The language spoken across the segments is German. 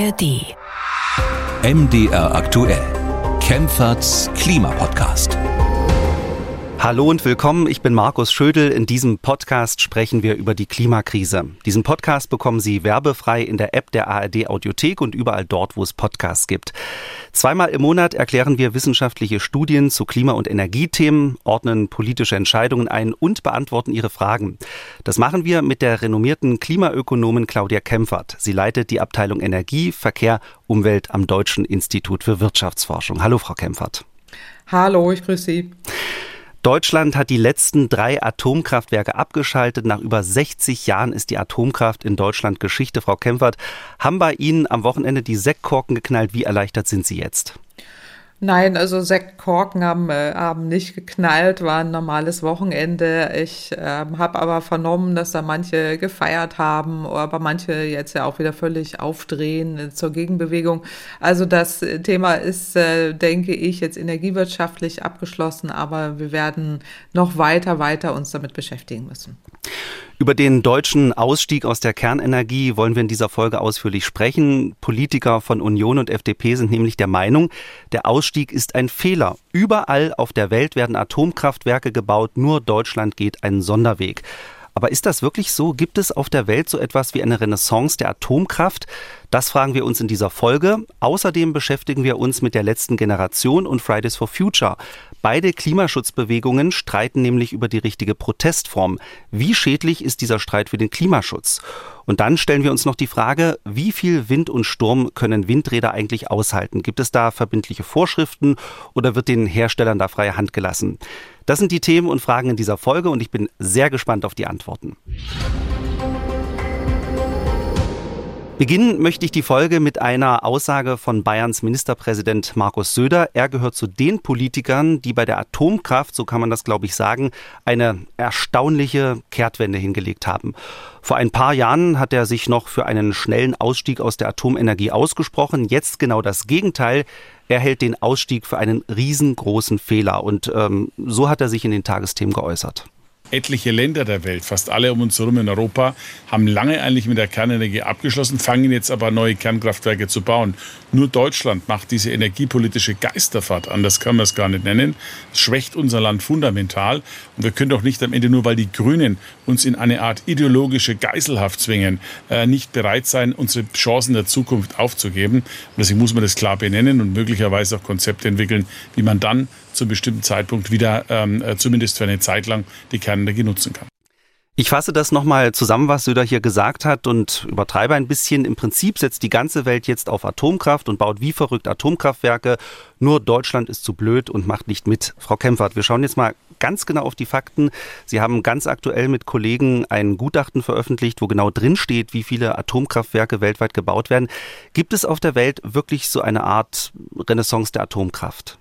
ARD. MDR aktuell. Kempferts Klimapodcast. Hallo und willkommen, ich bin Markus Schödel. In diesem Podcast sprechen wir über die Klimakrise. Diesen Podcast bekommen Sie werbefrei in der App der ARD Audiothek und überall dort, wo es Podcasts gibt. Zweimal im Monat erklären wir wissenschaftliche Studien zu Klima- und Energiethemen, ordnen politische Entscheidungen ein und beantworten Ihre Fragen. Das machen wir mit der renommierten Klimaökonomin Claudia Kempfert. Sie leitet die Abteilung Energie, Verkehr, Umwelt am Deutschen Institut für Wirtschaftsforschung. Hallo, Frau Kempfert. Hallo, ich grüße Sie. Deutschland hat die letzten drei Atomkraftwerke abgeschaltet. Nach über 60 Jahren ist die Atomkraft in Deutschland Geschichte. Frau Kempfert, haben bei Ihnen am Wochenende die Sektkorken geknallt? Wie erleichtert sind Sie jetzt? Nein, also Sektkorken haben, äh, haben nicht geknallt, war ein normales Wochenende. Ich äh, habe aber vernommen, dass da manche gefeiert haben, aber manche jetzt ja auch wieder völlig aufdrehen äh, zur Gegenbewegung. Also das Thema ist, äh, denke ich, jetzt energiewirtschaftlich abgeschlossen, aber wir werden noch weiter, weiter uns damit beschäftigen müssen. Über den deutschen Ausstieg aus der Kernenergie wollen wir in dieser Folge ausführlich sprechen. Politiker von Union und FDP sind nämlich der Meinung, der Ausstieg ist ein Fehler. Überall auf der Welt werden Atomkraftwerke gebaut, nur Deutschland geht einen Sonderweg. Aber ist das wirklich so? Gibt es auf der Welt so etwas wie eine Renaissance der Atomkraft? Das fragen wir uns in dieser Folge. Außerdem beschäftigen wir uns mit der letzten Generation und Fridays for Future. Beide Klimaschutzbewegungen streiten nämlich über die richtige Protestform. Wie schädlich ist dieser Streit für den Klimaschutz? Und dann stellen wir uns noch die Frage, wie viel Wind und Sturm können Windräder eigentlich aushalten? Gibt es da verbindliche Vorschriften oder wird den Herstellern da freie Hand gelassen? Das sind die Themen und Fragen in dieser Folge und ich bin sehr gespannt auf die Antworten. Beginnen möchte ich die Folge mit einer Aussage von Bayerns Ministerpräsident Markus Söder. Er gehört zu den Politikern, die bei der Atomkraft, so kann man das glaube ich sagen, eine erstaunliche Kehrtwende hingelegt haben. Vor ein paar Jahren hat er sich noch für einen schnellen Ausstieg aus der Atomenergie ausgesprochen. Jetzt genau das Gegenteil. Er hält den Ausstieg für einen riesengroßen Fehler. Und ähm, so hat er sich in den Tagesthemen geäußert. Etliche Länder der Welt, fast alle um uns herum in Europa, haben lange eigentlich mit der Kernenergie abgeschlossen, fangen jetzt aber neue Kernkraftwerke zu bauen. Nur Deutschland macht diese energiepolitische Geisterfahrt, anders kann man es gar nicht nennen. Das schwächt unser Land fundamental. Und wir können doch nicht am Ende, nur weil die Grünen uns in eine Art ideologische Geiselhaft zwingen, äh, nicht bereit sein, unsere Chancen der Zukunft aufzugeben. Deswegen muss man das klar benennen und möglicherweise auch Konzepte entwickeln, wie man dann zu einem bestimmten Zeitpunkt wieder ähm, äh, zumindest für eine Zeit lang die Kernenergie nutzen kann. Ich fasse das nochmal zusammen, was Söder hier gesagt hat und übertreibe ein bisschen. Im Prinzip setzt die ganze Welt jetzt auf Atomkraft und baut wie verrückt Atomkraftwerke. Nur Deutschland ist zu blöd und macht nicht mit. Frau Kempfert, wir schauen jetzt mal ganz genau auf die Fakten. Sie haben ganz aktuell mit Kollegen ein Gutachten veröffentlicht, wo genau drin steht, wie viele Atomkraftwerke weltweit gebaut werden. Gibt es auf der Welt wirklich so eine Art Renaissance der Atomkraft?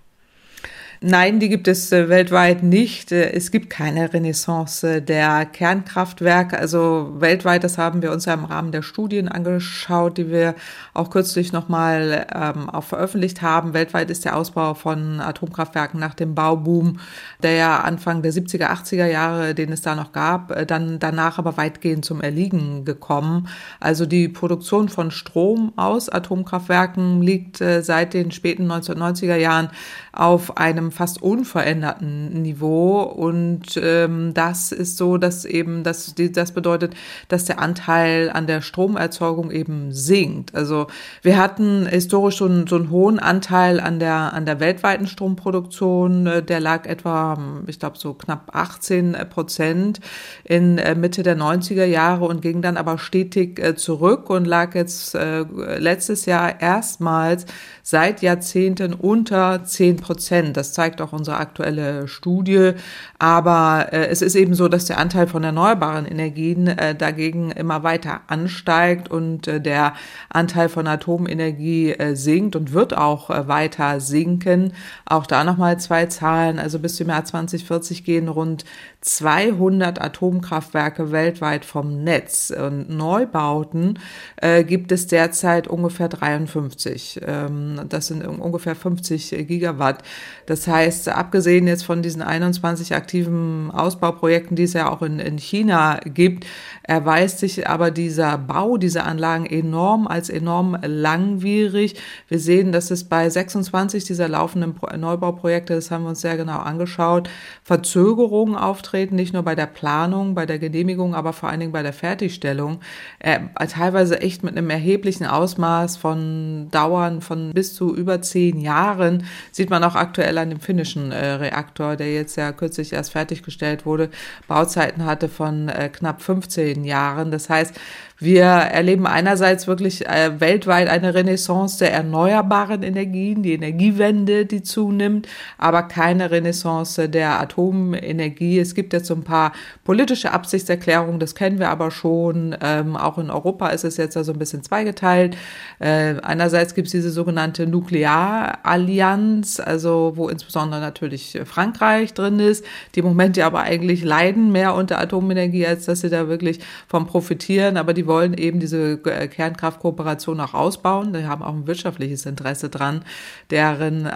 Nein, die gibt es äh, weltweit nicht. Äh, es gibt keine Renaissance der Kernkraftwerke. Also weltweit, das haben wir uns ja im Rahmen der Studien angeschaut, die wir auch kürzlich nochmal ähm, auch veröffentlicht haben. Weltweit ist der Ausbau von Atomkraftwerken nach dem Bauboom, der ja Anfang der 70er, 80er Jahre, den es da noch gab, äh, dann danach aber weitgehend zum Erliegen gekommen. Also die Produktion von Strom aus Atomkraftwerken liegt äh, seit den späten 1990er Jahren auf einem fast unveränderten Niveau. Und ähm, das ist so, dass eben, das, das bedeutet, dass der Anteil an der Stromerzeugung eben sinkt. Also wir hatten historisch schon so einen hohen Anteil an der, an der weltweiten Stromproduktion. Der lag etwa, ich glaube, so knapp 18 Prozent in äh, Mitte der 90er Jahre und ging dann aber stetig äh, zurück und lag jetzt äh, letztes Jahr erstmals seit Jahrzehnten unter 10 Prozent. Das zeigt auch unsere aktuelle Studie. Aber äh, es ist eben so, dass der Anteil von erneuerbaren Energien äh, dagegen immer weiter ansteigt und äh, der Anteil von Atomenergie äh, sinkt und wird auch äh, weiter sinken. Auch da nochmal zwei Zahlen. Also bis zum Jahr 2040 gehen rund 200 Atomkraftwerke weltweit vom Netz. Und Neubauten äh, gibt es derzeit ungefähr 53. Ähm, das sind ungefähr 50 Gigawatt. Das heißt, abgesehen jetzt von diesen 21 aktiven Ausbauprojekten, die es ja auch in, in China gibt, erweist sich aber dieser Bau dieser Anlagen enorm als enorm langwierig. Wir sehen, dass es bei 26 dieser laufenden Neubauprojekte, das haben wir uns sehr genau angeschaut, Verzögerungen auftreten, nicht nur bei der Planung, bei der Genehmigung, aber vor allen Dingen bei der Fertigstellung, äh, teilweise echt mit einem erheblichen Ausmaß von Dauern von bis zu über zehn Jahren, sieht man auch aktuell an dem finnischen äh, Reaktor, der jetzt ja kürzlich erst fertiggestellt wurde, Bauzeiten hatte von äh, knapp 15 Jahren. Das heißt, wir erleben einerseits wirklich äh, weltweit eine Renaissance der erneuerbaren Energien, die Energiewende, die zunimmt, aber keine Renaissance der Atomenergie. Es gibt jetzt so ein paar politische Absichtserklärungen, das kennen wir aber schon. Ähm, auch in Europa ist es jetzt also ein bisschen zweigeteilt. Äh, einerseits gibt es diese sogenannte Nuklearallianz, also wo insbesondere natürlich Frankreich drin ist, die im Moment ja aber eigentlich leiden mehr unter Atomenergie, als dass sie da wirklich vom profitieren. Aber die wollen eben diese äh, Kernkraftkooperation auch ausbauen. Die haben auch ein wirtschaftliches Interesse dran. Deren äh,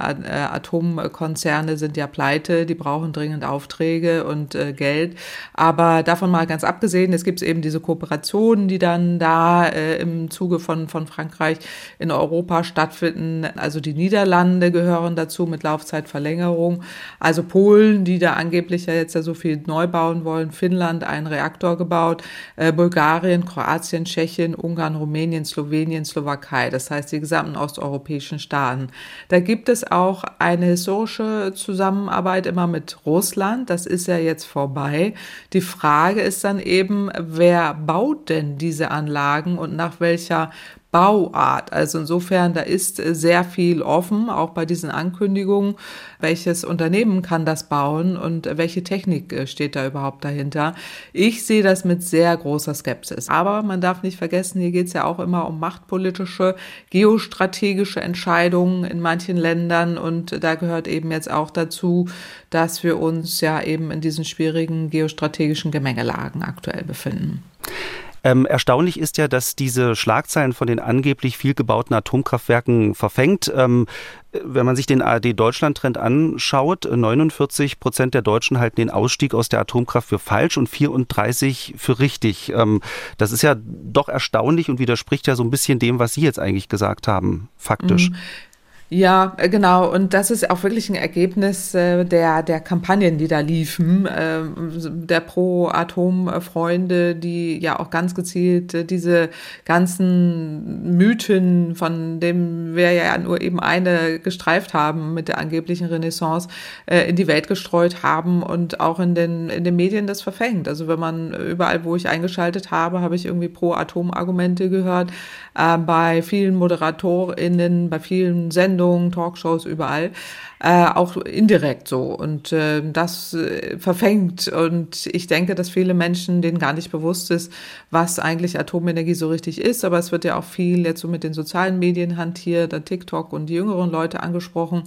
Atomkonzerne sind ja pleite, die brauchen dringend Aufträge und äh, Geld. Aber davon mal ganz abgesehen, es gibt eben diese Kooperationen, die dann da im Zuge von, von Frankreich in Europa stattfinden. Also die Niederlande gehören dazu mit Laufzeitverlängerung. Also Polen, die da angeblich ja jetzt ja so viel neu bauen wollen. Finnland einen Reaktor gebaut. Bulgarien, Kroatien Kroatien, Tschechien, Ungarn, Rumänien, Slowenien, Slowakei, das heißt die gesamten osteuropäischen Staaten. Da gibt es auch eine historische Zusammenarbeit immer mit Russland, das ist ja jetzt vorbei. Die Frage ist dann eben, wer baut denn diese Anlagen und nach welcher Bauart. Also insofern, da ist sehr viel offen, auch bei diesen Ankündigungen. Welches Unternehmen kann das bauen und welche Technik äh, steht da überhaupt dahinter? Ich sehe das mit sehr großer Skepsis. Aber man darf nicht vergessen, hier geht es ja auch immer um machtpolitische, geostrategische Entscheidungen in manchen Ländern und da gehört eben jetzt auch dazu, dass wir uns ja eben in diesen schwierigen geostrategischen Gemengelagen aktuell befinden. Ähm, erstaunlich ist ja, dass diese Schlagzeilen von den angeblich viel gebauten Atomkraftwerken verfängt. Ähm, wenn man sich den ARD-Deutschland-Trend anschaut, 49 Prozent der Deutschen halten den Ausstieg aus der Atomkraft für falsch und 34 für richtig. Ähm, das ist ja doch erstaunlich und widerspricht ja so ein bisschen dem, was Sie jetzt eigentlich gesagt haben, faktisch. Mhm. Ja, äh, genau. Und das ist auch wirklich ein Ergebnis äh, der, der Kampagnen, die da liefen, äh, der Pro-Atom-Freunde, die ja auch ganz gezielt äh, diese ganzen Mythen, von dem wir ja nur eben eine gestreift haben mit der angeblichen Renaissance, äh, in die Welt gestreut haben und auch in den, in den Medien das verfängt. Also wenn man überall, wo ich eingeschaltet habe, habe ich irgendwie Pro-Atom-Argumente gehört. Äh, bei vielen ModeratorInnen, bei vielen Sendungen, Sendungen, Talkshows, überall äh, auch indirekt so. Und äh, das äh, verfängt. Und ich denke, dass viele Menschen denen gar nicht bewusst ist, was eigentlich Atomenergie so richtig ist. Aber es wird ja auch viel jetzt so mit den sozialen Medien hantiert, da TikTok und die jüngeren Leute angesprochen,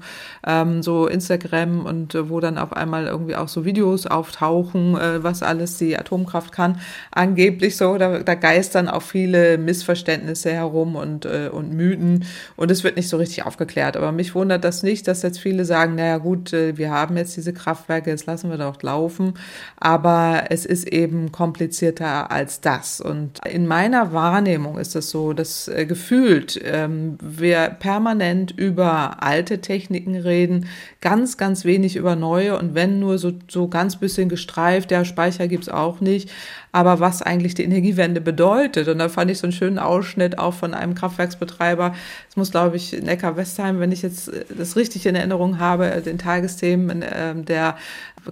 ähm, so Instagram und äh, wo dann auf einmal irgendwie auch so Videos auftauchen, äh, was alles die Atomkraft kann. Angeblich so, da, da geistern auch viele Missverständnisse herum und, äh, und Mythen. Und es wird nicht so richtig aufgeklärt. Aber mich wundert das nicht, dass jetzt viele sagen, naja gut, äh, wir haben jetzt diese Kraftwerke, jetzt lassen wir doch laufen. Aber es ist eben komplizierter als das. Und in meiner Wahrnehmung ist es so, dass äh, gefühlt ähm, wir permanent über alte Techniken reden, ganz, ganz wenig über neue und wenn nur so, so ganz bisschen gestreift, der Speicher gibt's auch nicht aber was eigentlich die Energiewende bedeutet. Und da fand ich so einen schönen Ausschnitt auch von einem Kraftwerksbetreiber. Es muss, glaube ich, Neckar-Westheim, wenn ich jetzt äh, das richtig in Erinnerung habe, den Tagesthemen, ähm, der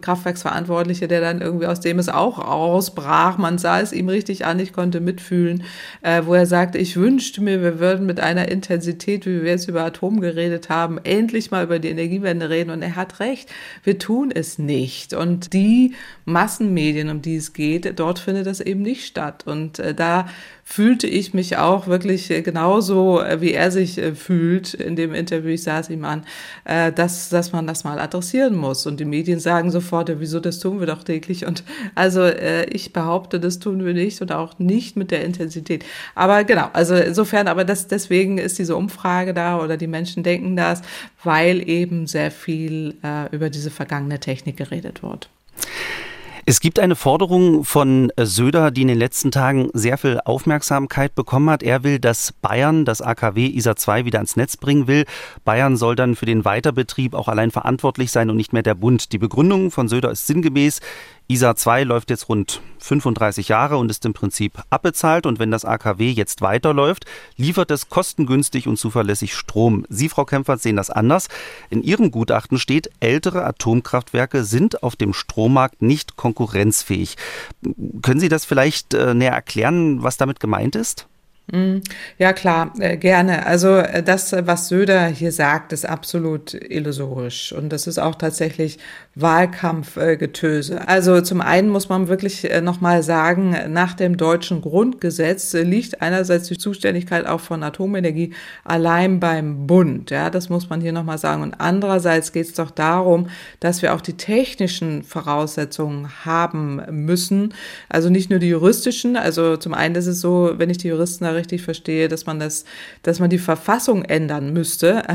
Kraftwerksverantwortliche, der dann irgendwie aus dem es auch ausbrach. Man sah es ihm richtig an, ich konnte mitfühlen, äh, wo er sagte, ich wünschte mir, wir würden mit einer Intensität, wie wir jetzt über Atom geredet haben, endlich mal über die Energiewende reden. Und er hat recht, wir tun es nicht. Und die Massenmedien, um die es geht, dort findet das eben nicht statt. Und äh, da fühlte ich mich auch wirklich äh, genauso, äh, wie er sich äh, fühlt in dem Interview. Ich saß ihm an, dass, dass man das mal adressieren muss. Und die Medien sagen so sofort, wieso das tun wir doch täglich? Und also äh, ich behaupte, das tun wir nicht und auch nicht mit der Intensität. Aber genau, also insofern, aber das, deswegen ist diese Umfrage da oder die Menschen denken das, weil eben sehr viel äh, über diese vergangene Technik geredet wird. Es gibt eine Forderung von Söder, die in den letzten Tagen sehr viel Aufmerksamkeit bekommen hat. Er will, dass Bayern das AKW ISA 2 wieder ans Netz bringen will. Bayern soll dann für den Weiterbetrieb auch allein verantwortlich sein und nicht mehr der Bund. Die Begründung von Söder ist sinngemäß, ISA 2 läuft jetzt rund 35 Jahre und ist im Prinzip abbezahlt. Und wenn das AKW jetzt weiterläuft, liefert es kostengünstig und zuverlässig Strom. Sie, Frau Kempfert, sehen das anders. In Ihrem Gutachten steht, ältere Atomkraftwerke sind auf dem Strommarkt nicht konkurrenzfähig. Können Sie das vielleicht äh, näher erklären, was damit gemeint ist? Mhm. Ja, klar, äh, gerne. Also äh, das, was Söder hier sagt, ist absolut illusorisch. Und das ist auch tatsächlich Wahlkampfgetöse. Also zum einen muss man wirklich äh, nochmal sagen, nach dem deutschen Grundgesetz liegt einerseits die Zuständigkeit auch von Atomenergie allein beim Bund. Ja, das muss man hier nochmal sagen. Und andererseits geht es doch darum, dass wir auch die technischen Voraussetzungen haben müssen. Also nicht nur die juristischen. Also zum einen ist es so, wenn ich die Juristen richtig verstehe, dass man das, dass man die Verfassung ändern müsste.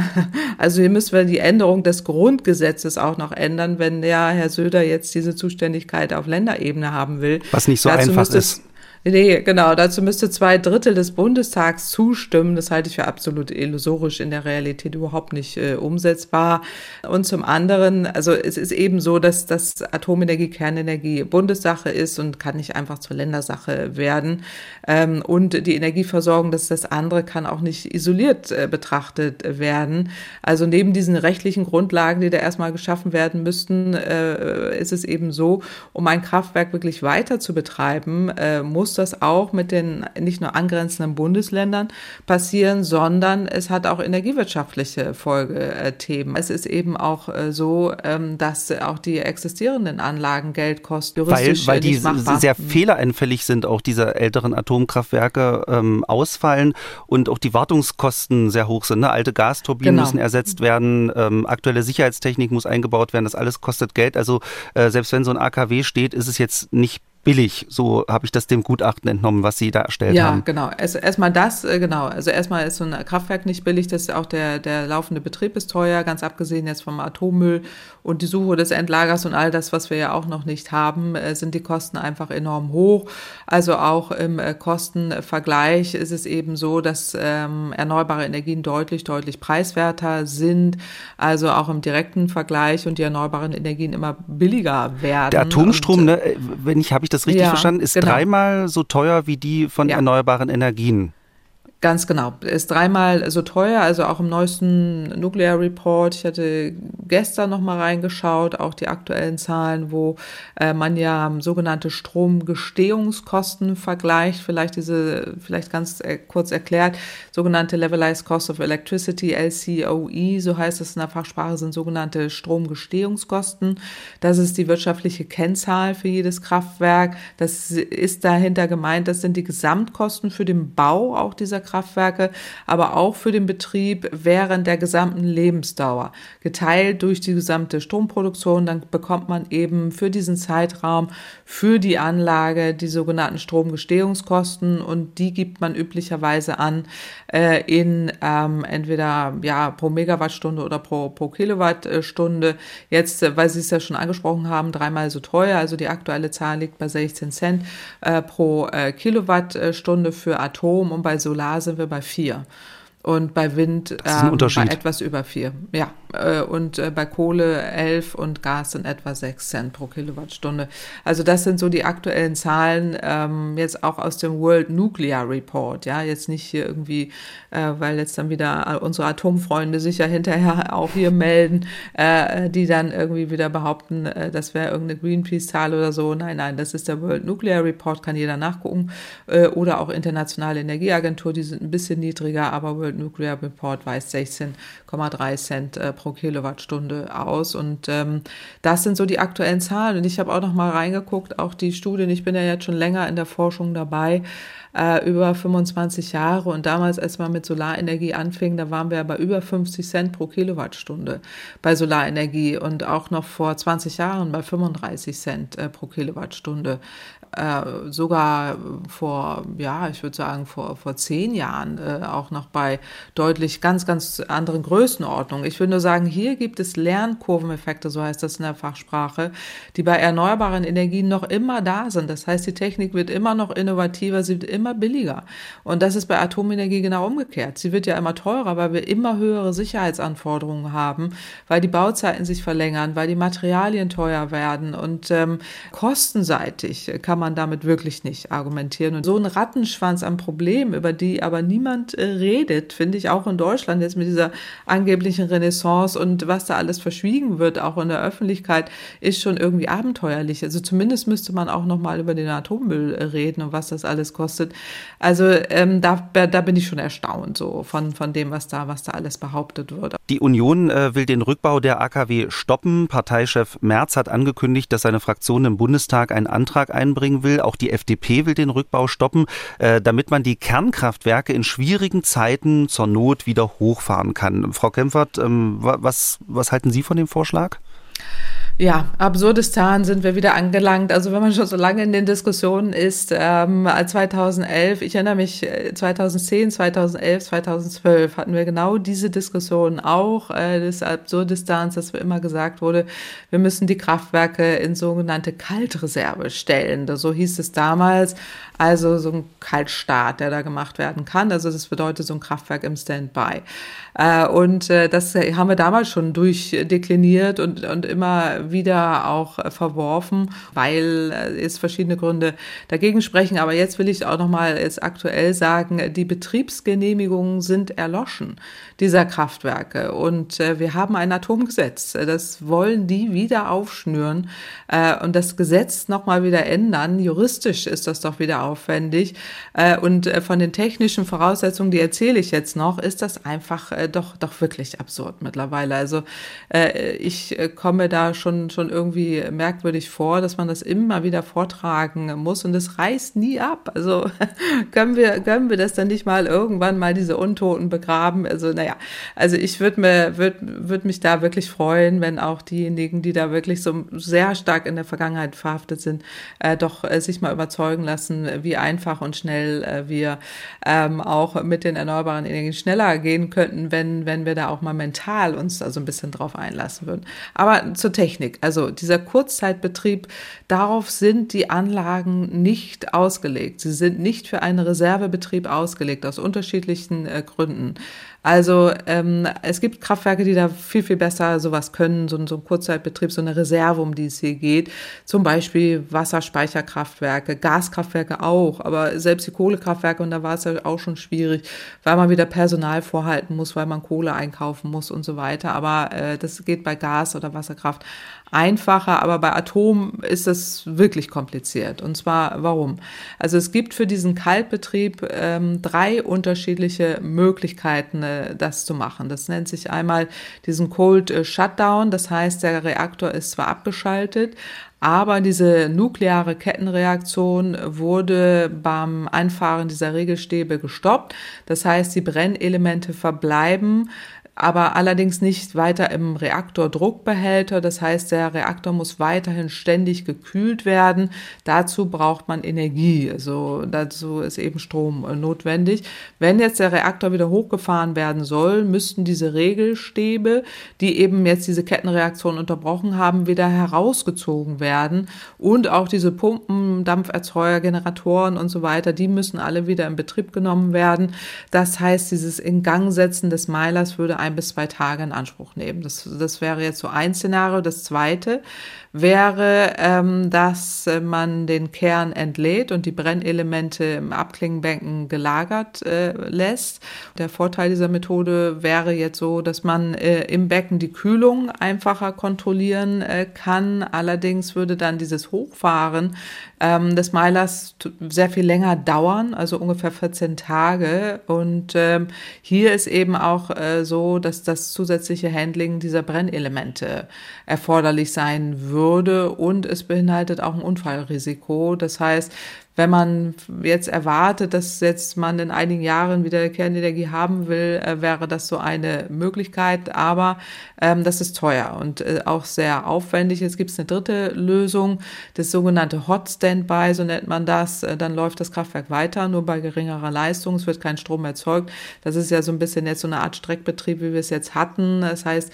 Also hier müssen wir die Änderung des Grundgesetzes auch noch ändern, wenn der Herr Söder jetzt diese Zuständigkeit auf Länderebene haben will. Was nicht so Dazu einfach ist. Nee, genau. Dazu müsste zwei Drittel des Bundestags zustimmen. Das halte ich für absolut illusorisch in der Realität überhaupt nicht äh, umsetzbar. Und zum anderen, also es ist eben so, dass das Atomenergie, Kernenergie Bundessache ist und kann nicht einfach zur Ländersache werden. Ähm, und die Energieversorgung, das ist das andere, kann auch nicht isoliert äh, betrachtet werden. Also neben diesen rechtlichen Grundlagen, die da erstmal geschaffen werden müssten, äh, ist es eben so, um ein Kraftwerk wirklich weiter zu betreiben, äh, muss muss das auch mit den nicht nur angrenzenden Bundesländern passieren, sondern es hat auch energiewirtschaftliche Folgethemen. Es ist eben auch äh, so, ähm, dass auch die existierenden Anlagen Geld kosten. Weil, weil die sehr fehleranfällig sind, auch diese älteren Atomkraftwerke ähm, ausfallen und auch die Wartungskosten sehr hoch sind. Ne? Alte Gasturbinen genau. müssen ersetzt werden, ähm, aktuelle Sicherheitstechnik muss eingebaut werden, das alles kostet Geld. Also äh, selbst wenn so ein AKW steht, ist es jetzt nicht billig. So habe ich das dem Gutachten entnommen, was Sie da erstellt ja, haben. Ja, genau. Erstmal das, äh, genau. Also erstmal ist so ein Kraftwerk nicht billig, das auch der, der laufende Betrieb ist teuer, ganz abgesehen jetzt vom Atommüll und die Suche des Endlagers und all das, was wir ja auch noch nicht haben, äh, sind die Kosten einfach enorm hoch. Also auch im äh, Kostenvergleich ist es eben so, dass ähm, erneuerbare Energien deutlich, deutlich preiswerter sind. Also auch im direkten Vergleich und die erneuerbaren Energien immer billiger werden. Der Atomstrom, und, ne, wenn ich habe ich das richtig ja, verstanden, ist genau. dreimal so teuer wie die von ja. erneuerbaren Energien. Ganz genau. Ist dreimal so teuer, also auch im neuesten Nuclear Report. Ich hatte gestern noch mal reingeschaut, auch die aktuellen Zahlen, wo äh, man ja sogenannte Stromgestehungskosten vergleicht. Vielleicht diese, vielleicht ganz äh, kurz erklärt, sogenannte Levelized Cost of Electricity, LCOE, so heißt es in der Fachsprache, sind sogenannte Stromgestehungskosten. Das ist die wirtschaftliche Kennzahl für jedes Kraftwerk. Das ist dahinter gemeint, das sind die Gesamtkosten für den Bau auch dieser Kraftwerke, aber auch für den Betrieb während der gesamten Lebensdauer. Geteilt durch die gesamte Stromproduktion, dann bekommt man eben für diesen Zeitraum für die Anlage die sogenannten Stromgestehungskosten und die gibt man üblicherweise an äh, in ähm, entweder ja pro Megawattstunde oder pro, pro Kilowattstunde. Jetzt, äh, weil Sie es ja schon angesprochen haben, dreimal so teuer. Also die aktuelle Zahl liegt bei 16 Cent äh, pro äh, Kilowattstunde für Atom und bei Solar sind wir bei vier. Und bei Wind ähm, bei etwas über vier. Ja, äh, und äh, bei Kohle 11 und Gas sind etwa 6 Cent pro Kilowattstunde. Also das sind so die aktuellen Zahlen, ähm, jetzt auch aus dem World Nuclear Report. Ja, jetzt nicht hier irgendwie, äh, weil jetzt dann wieder unsere Atomfreunde sich ja hinterher auch hier melden, äh, die dann irgendwie wieder behaupten, das wäre irgendeine Greenpeace-Zahl oder so. Nein, nein, das ist der World Nuclear Report, kann jeder nachgucken. Oder auch Internationale Energieagentur, die sind ein bisschen niedriger, aber World World Nuclear Report weist 16,3 Cent äh, pro Kilowattstunde aus. Und ähm, das sind so die aktuellen Zahlen. Und ich habe auch noch mal reingeguckt, auch die Studien. Ich bin ja jetzt schon länger in der Forschung dabei äh, über 25 Jahre. Und damals, als man mit Solarenergie anfing, da waren wir bei über 50 Cent pro Kilowattstunde bei Solarenergie und auch noch vor 20 Jahren bei 35 Cent äh, pro Kilowattstunde äh, sogar vor, ja, ich würde sagen, vor, vor zehn Jahren äh, auch noch bei deutlich ganz, ganz anderen Größenordnungen. Ich würde nur sagen, hier gibt es Lernkurveneffekte, so heißt das in der Fachsprache, die bei erneuerbaren Energien noch immer da sind. Das heißt, die Technik wird immer noch innovativer, sie wird immer billiger. Und das ist bei Atomenergie genau umgekehrt. Sie wird ja immer teurer, weil wir immer höhere Sicherheitsanforderungen haben, weil die Bauzeiten sich verlängern, weil die Materialien teuer werden und ähm, kostenseitig kann kann man damit wirklich nicht argumentieren. Und so ein Rattenschwanz an Problemen, über die aber niemand äh, redet, finde ich auch in Deutschland jetzt mit dieser angeblichen Renaissance und was da alles verschwiegen wird, auch in der Öffentlichkeit, ist schon irgendwie abenteuerlich. Also zumindest müsste man auch noch mal über den Atommüll äh, reden und was das alles kostet. Also ähm, da, da bin ich schon erstaunt so von, von dem, was da, was da alles behauptet wird. Die Union äh, will den Rückbau der AKW stoppen. Parteichef Merz hat angekündigt, dass seine Fraktion im Bundestag einen Antrag einbringt voranbringen will. Auch die FDP will den Rückbau stoppen, äh, damit man die Kernkraftwerke in schwierigen Zeiten zur Not wieder hochfahren kann. Frau Kempfert, ähm, was, was halten Sie von dem Vorschlag? Ja, Absurdistan sind wir wieder angelangt. Also wenn man schon so lange in den Diskussionen ist, ähm, 2011, ich erinnere mich, 2010, 2011, 2012 hatten wir genau diese Diskussion auch äh, des Absurdistans, dass wir immer gesagt wurde, wir müssen die Kraftwerke in sogenannte Kaltreserve stellen. So hieß es damals. Also so ein Kaltstart, der da gemacht werden kann. Also das bedeutet so ein Kraftwerk im Standby. Äh, und äh, das haben wir damals schon durchdekliniert und, und immer wieder auch verworfen, weil es verschiedene Gründe dagegen sprechen. Aber jetzt will ich auch nochmal jetzt aktuell sagen, die Betriebsgenehmigungen sind erloschen dieser Kraftwerke. Und äh, wir haben ein Atomgesetz. Das wollen die wieder aufschnüren und das Gesetz nochmal wieder ändern. Juristisch ist das doch wieder aufwendig. Äh, und äh, von den technischen Voraussetzungen, die erzähle ich jetzt noch, ist das einfach äh, doch, doch wirklich absurd mittlerweile. Also ich komme da schon, schon irgendwie merkwürdig vor, dass man das immer wieder vortragen muss und es reißt nie ab. Also können wir, können wir das dann nicht mal irgendwann mal diese Untoten begraben? Also naja, also ich würde mir, würd mich da wirklich freuen, wenn auch diejenigen, die da wirklich so sehr stark in der Vergangenheit verhaftet sind, äh, doch äh, sich mal überzeugen lassen, wie einfach und schnell äh, wir ähm, auch mit den erneuerbaren Energien schneller gehen könnten, wenn, wenn wir da auch mal mental uns da so ein bisschen drauf einlassen würden. Aber zur Technik. Also dieser Kurzzeitbetrieb, darauf sind die Anlagen nicht ausgelegt. Sie sind nicht für einen Reservebetrieb ausgelegt, aus unterschiedlichen äh, Gründen. Also ähm, es gibt Kraftwerke, die da viel, viel besser sowas können, so, so ein Kurzzeitbetrieb, so eine Reserve, um die es hier geht. Zum Beispiel Wasserspeicherkraftwerke, Gaskraftwerke auch, aber selbst die Kohlekraftwerke, und da war es ja auch schon schwierig, weil man wieder Personal vorhalten muss, weil man Kohle einkaufen muss und so weiter. Aber äh, das geht bei Gas oder Wasserkraft einfacher, aber bei Atom ist das wirklich kompliziert. Und zwar warum? Also es gibt für diesen Kaltbetrieb ähm, drei unterschiedliche Möglichkeiten, äh, das zu machen. Das nennt sich einmal diesen Cold äh, Shutdown, das heißt, der Reaktor ist zwar abgeschaltet, aber diese nukleare Kettenreaktion wurde beim Einfahren dieser Regelstäbe gestoppt. Das heißt, die Brennelemente verbleiben aber allerdings nicht weiter im Reaktordruckbehälter. Das heißt, der Reaktor muss weiterhin ständig gekühlt werden. Dazu braucht man Energie. Also dazu ist eben Strom notwendig. Wenn jetzt der Reaktor wieder hochgefahren werden soll, müssten diese Regelstäbe, die eben jetzt diese Kettenreaktion unterbrochen haben, wieder herausgezogen werden. Und auch diese Pumpen, Dampferzeuger, Generatoren und so weiter, die müssen alle wieder in Betrieb genommen werden. Das heißt, dieses Ingangsetzen des Meilers würde ein bis zwei Tage in Anspruch nehmen. Das, das wäre jetzt so ein Szenario. Das zweite wäre, ähm, dass man den Kern entlädt und die Brennelemente im Abklingenbecken gelagert äh, lässt. Der Vorteil dieser Methode wäre jetzt so, dass man äh, im Becken die Kühlung einfacher kontrollieren äh, kann. Allerdings würde dann dieses Hochfahren ähm, des Meilers sehr viel länger dauern, also ungefähr 14 Tage. Und ähm, hier ist eben auch äh, so, dass das zusätzliche Handling dieser Brennelemente erforderlich sein würde und es beinhaltet auch ein Unfallrisiko. Das heißt, wenn man jetzt erwartet, dass jetzt man in einigen Jahren wieder Kernenergie haben will, äh, wäre das so eine Möglichkeit. Aber ähm, das ist teuer und äh, auch sehr aufwendig. Jetzt gibt es eine dritte Lösung, das sogenannte Hot Standby, so nennt man das. Äh, dann läuft das Kraftwerk weiter, nur bei geringerer Leistung. Es wird kein Strom erzeugt. Das ist ja so ein bisschen jetzt so eine Art Streckbetrieb, wie wir es jetzt hatten. Das heißt,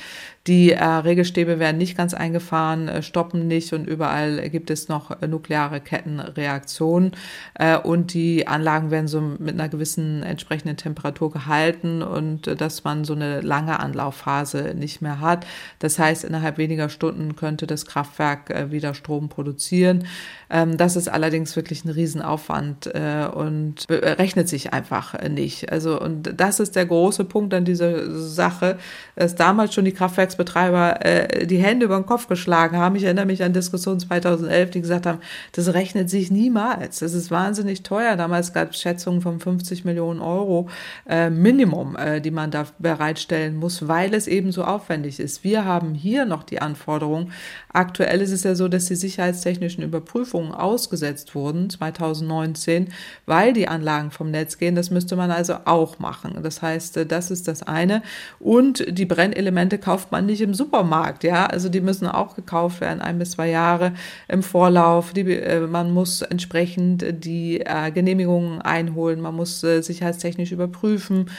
die äh, Regelstäbe werden nicht ganz eingefahren, äh, stoppen nicht und überall gibt es noch äh, nukleare Kettenreaktionen. Äh, und die Anlagen werden so mit einer gewissen entsprechenden Temperatur gehalten und äh, dass man so eine lange Anlaufphase nicht mehr hat. Das heißt, innerhalb weniger Stunden könnte das Kraftwerk äh, wieder Strom produzieren. Ähm, das ist allerdings wirklich ein Riesenaufwand äh, und rechnet sich einfach nicht. Also, und das ist der große Punkt an dieser Sache, dass damals schon die Kraftwerksbetreiber äh, die Hände über den Kopf geschlagen haben. Ich erinnere mich an Diskussionen 2011, die gesagt haben, das rechnet sich niemals. Das ist wahnsinnig teuer. Damals gab es Schätzungen von 50 Millionen Euro äh, Minimum, äh, die man da bereitstellen muss, weil es eben so aufwendig ist. Wir haben hier noch die Anforderung. Aktuell ist es ja so, dass die sicherheitstechnischen Überprüfungen Prüfungen ausgesetzt wurden 2019, weil die Anlagen vom Netz gehen. Das müsste man also auch machen. Das heißt, äh, das ist das eine. Und die Brennelemente kauft man nicht im Supermarkt. Ja, also die müssen auch gekauft werden, ein bis zwei Jahre im Vorlauf. Die, äh, man muss entsprechend die äh, Genehmigungen einholen. Man muss sicherheitstechnisch überprüfen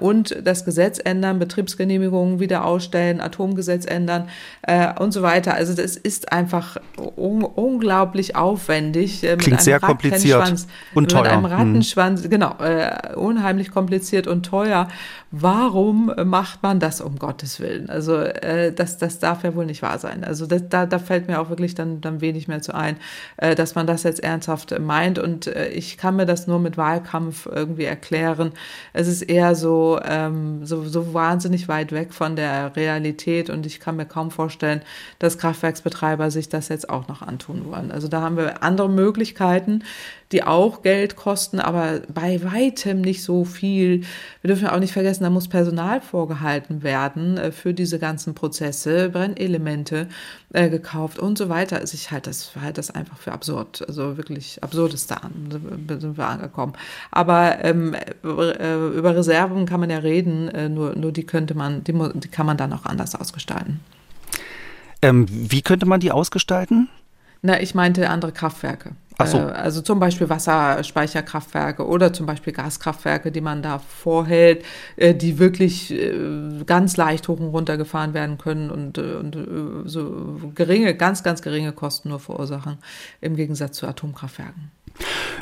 und das Gesetz ändern, Betriebsgenehmigungen wieder ausstellen, Atomgesetz ändern und so weiter. Also das ist einfach un unglaublich unglaublich aufwendig. Äh, Klingt sehr kompliziert und teuer. Mit einem Rattenschwanz, hm. genau, äh, unheimlich kompliziert und teuer. Warum macht man das um Gottes Willen? Also äh, das, das darf ja wohl nicht wahr sein. Also das, da, da fällt mir auch wirklich dann, dann wenig mehr zu ein, äh, dass man das jetzt ernsthaft meint. Und äh, ich kann mir das nur mit Wahlkampf irgendwie erklären. Es ist eher so, ähm, so, so wahnsinnig weit weg von der Realität und ich kann mir kaum vorstellen, dass Kraftwerksbetreiber sich das jetzt auch noch antun wollen. Also da haben wir andere Möglichkeiten, die auch Geld kosten, aber bei weitem nicht so viel. Wir dürfen auch nicht vergessen, da muss Personal vorgehalten werden äh, für diese ganzen Prozesse, Brennelemente äh, gekauft und so weiter. Also ich halte das, halte das einfach für absurd. Also wirklich absurdes da sind wir angekommen. Aber ähm, äh, über Reserven kann man ja reden, äh, nur, nur die könnte man, die, die kann man dann auch anders ausgestalten. Ähm, wie könnte man die ausgestalten? Na, ich meinte andere Kraftwerke. Ach so. Äh, also zum Beispiel Wasserspeicherkraftwerke oder zum Beispiel Gaskraftwerke, die man da vorhält, äh, die wirklich äh, ganz leicht hoch und runter gefahren werden können und, und so geringe, ganz, ganz geringe Kosten nur verursachen, im Gegensatz zu Atomkraftwerken.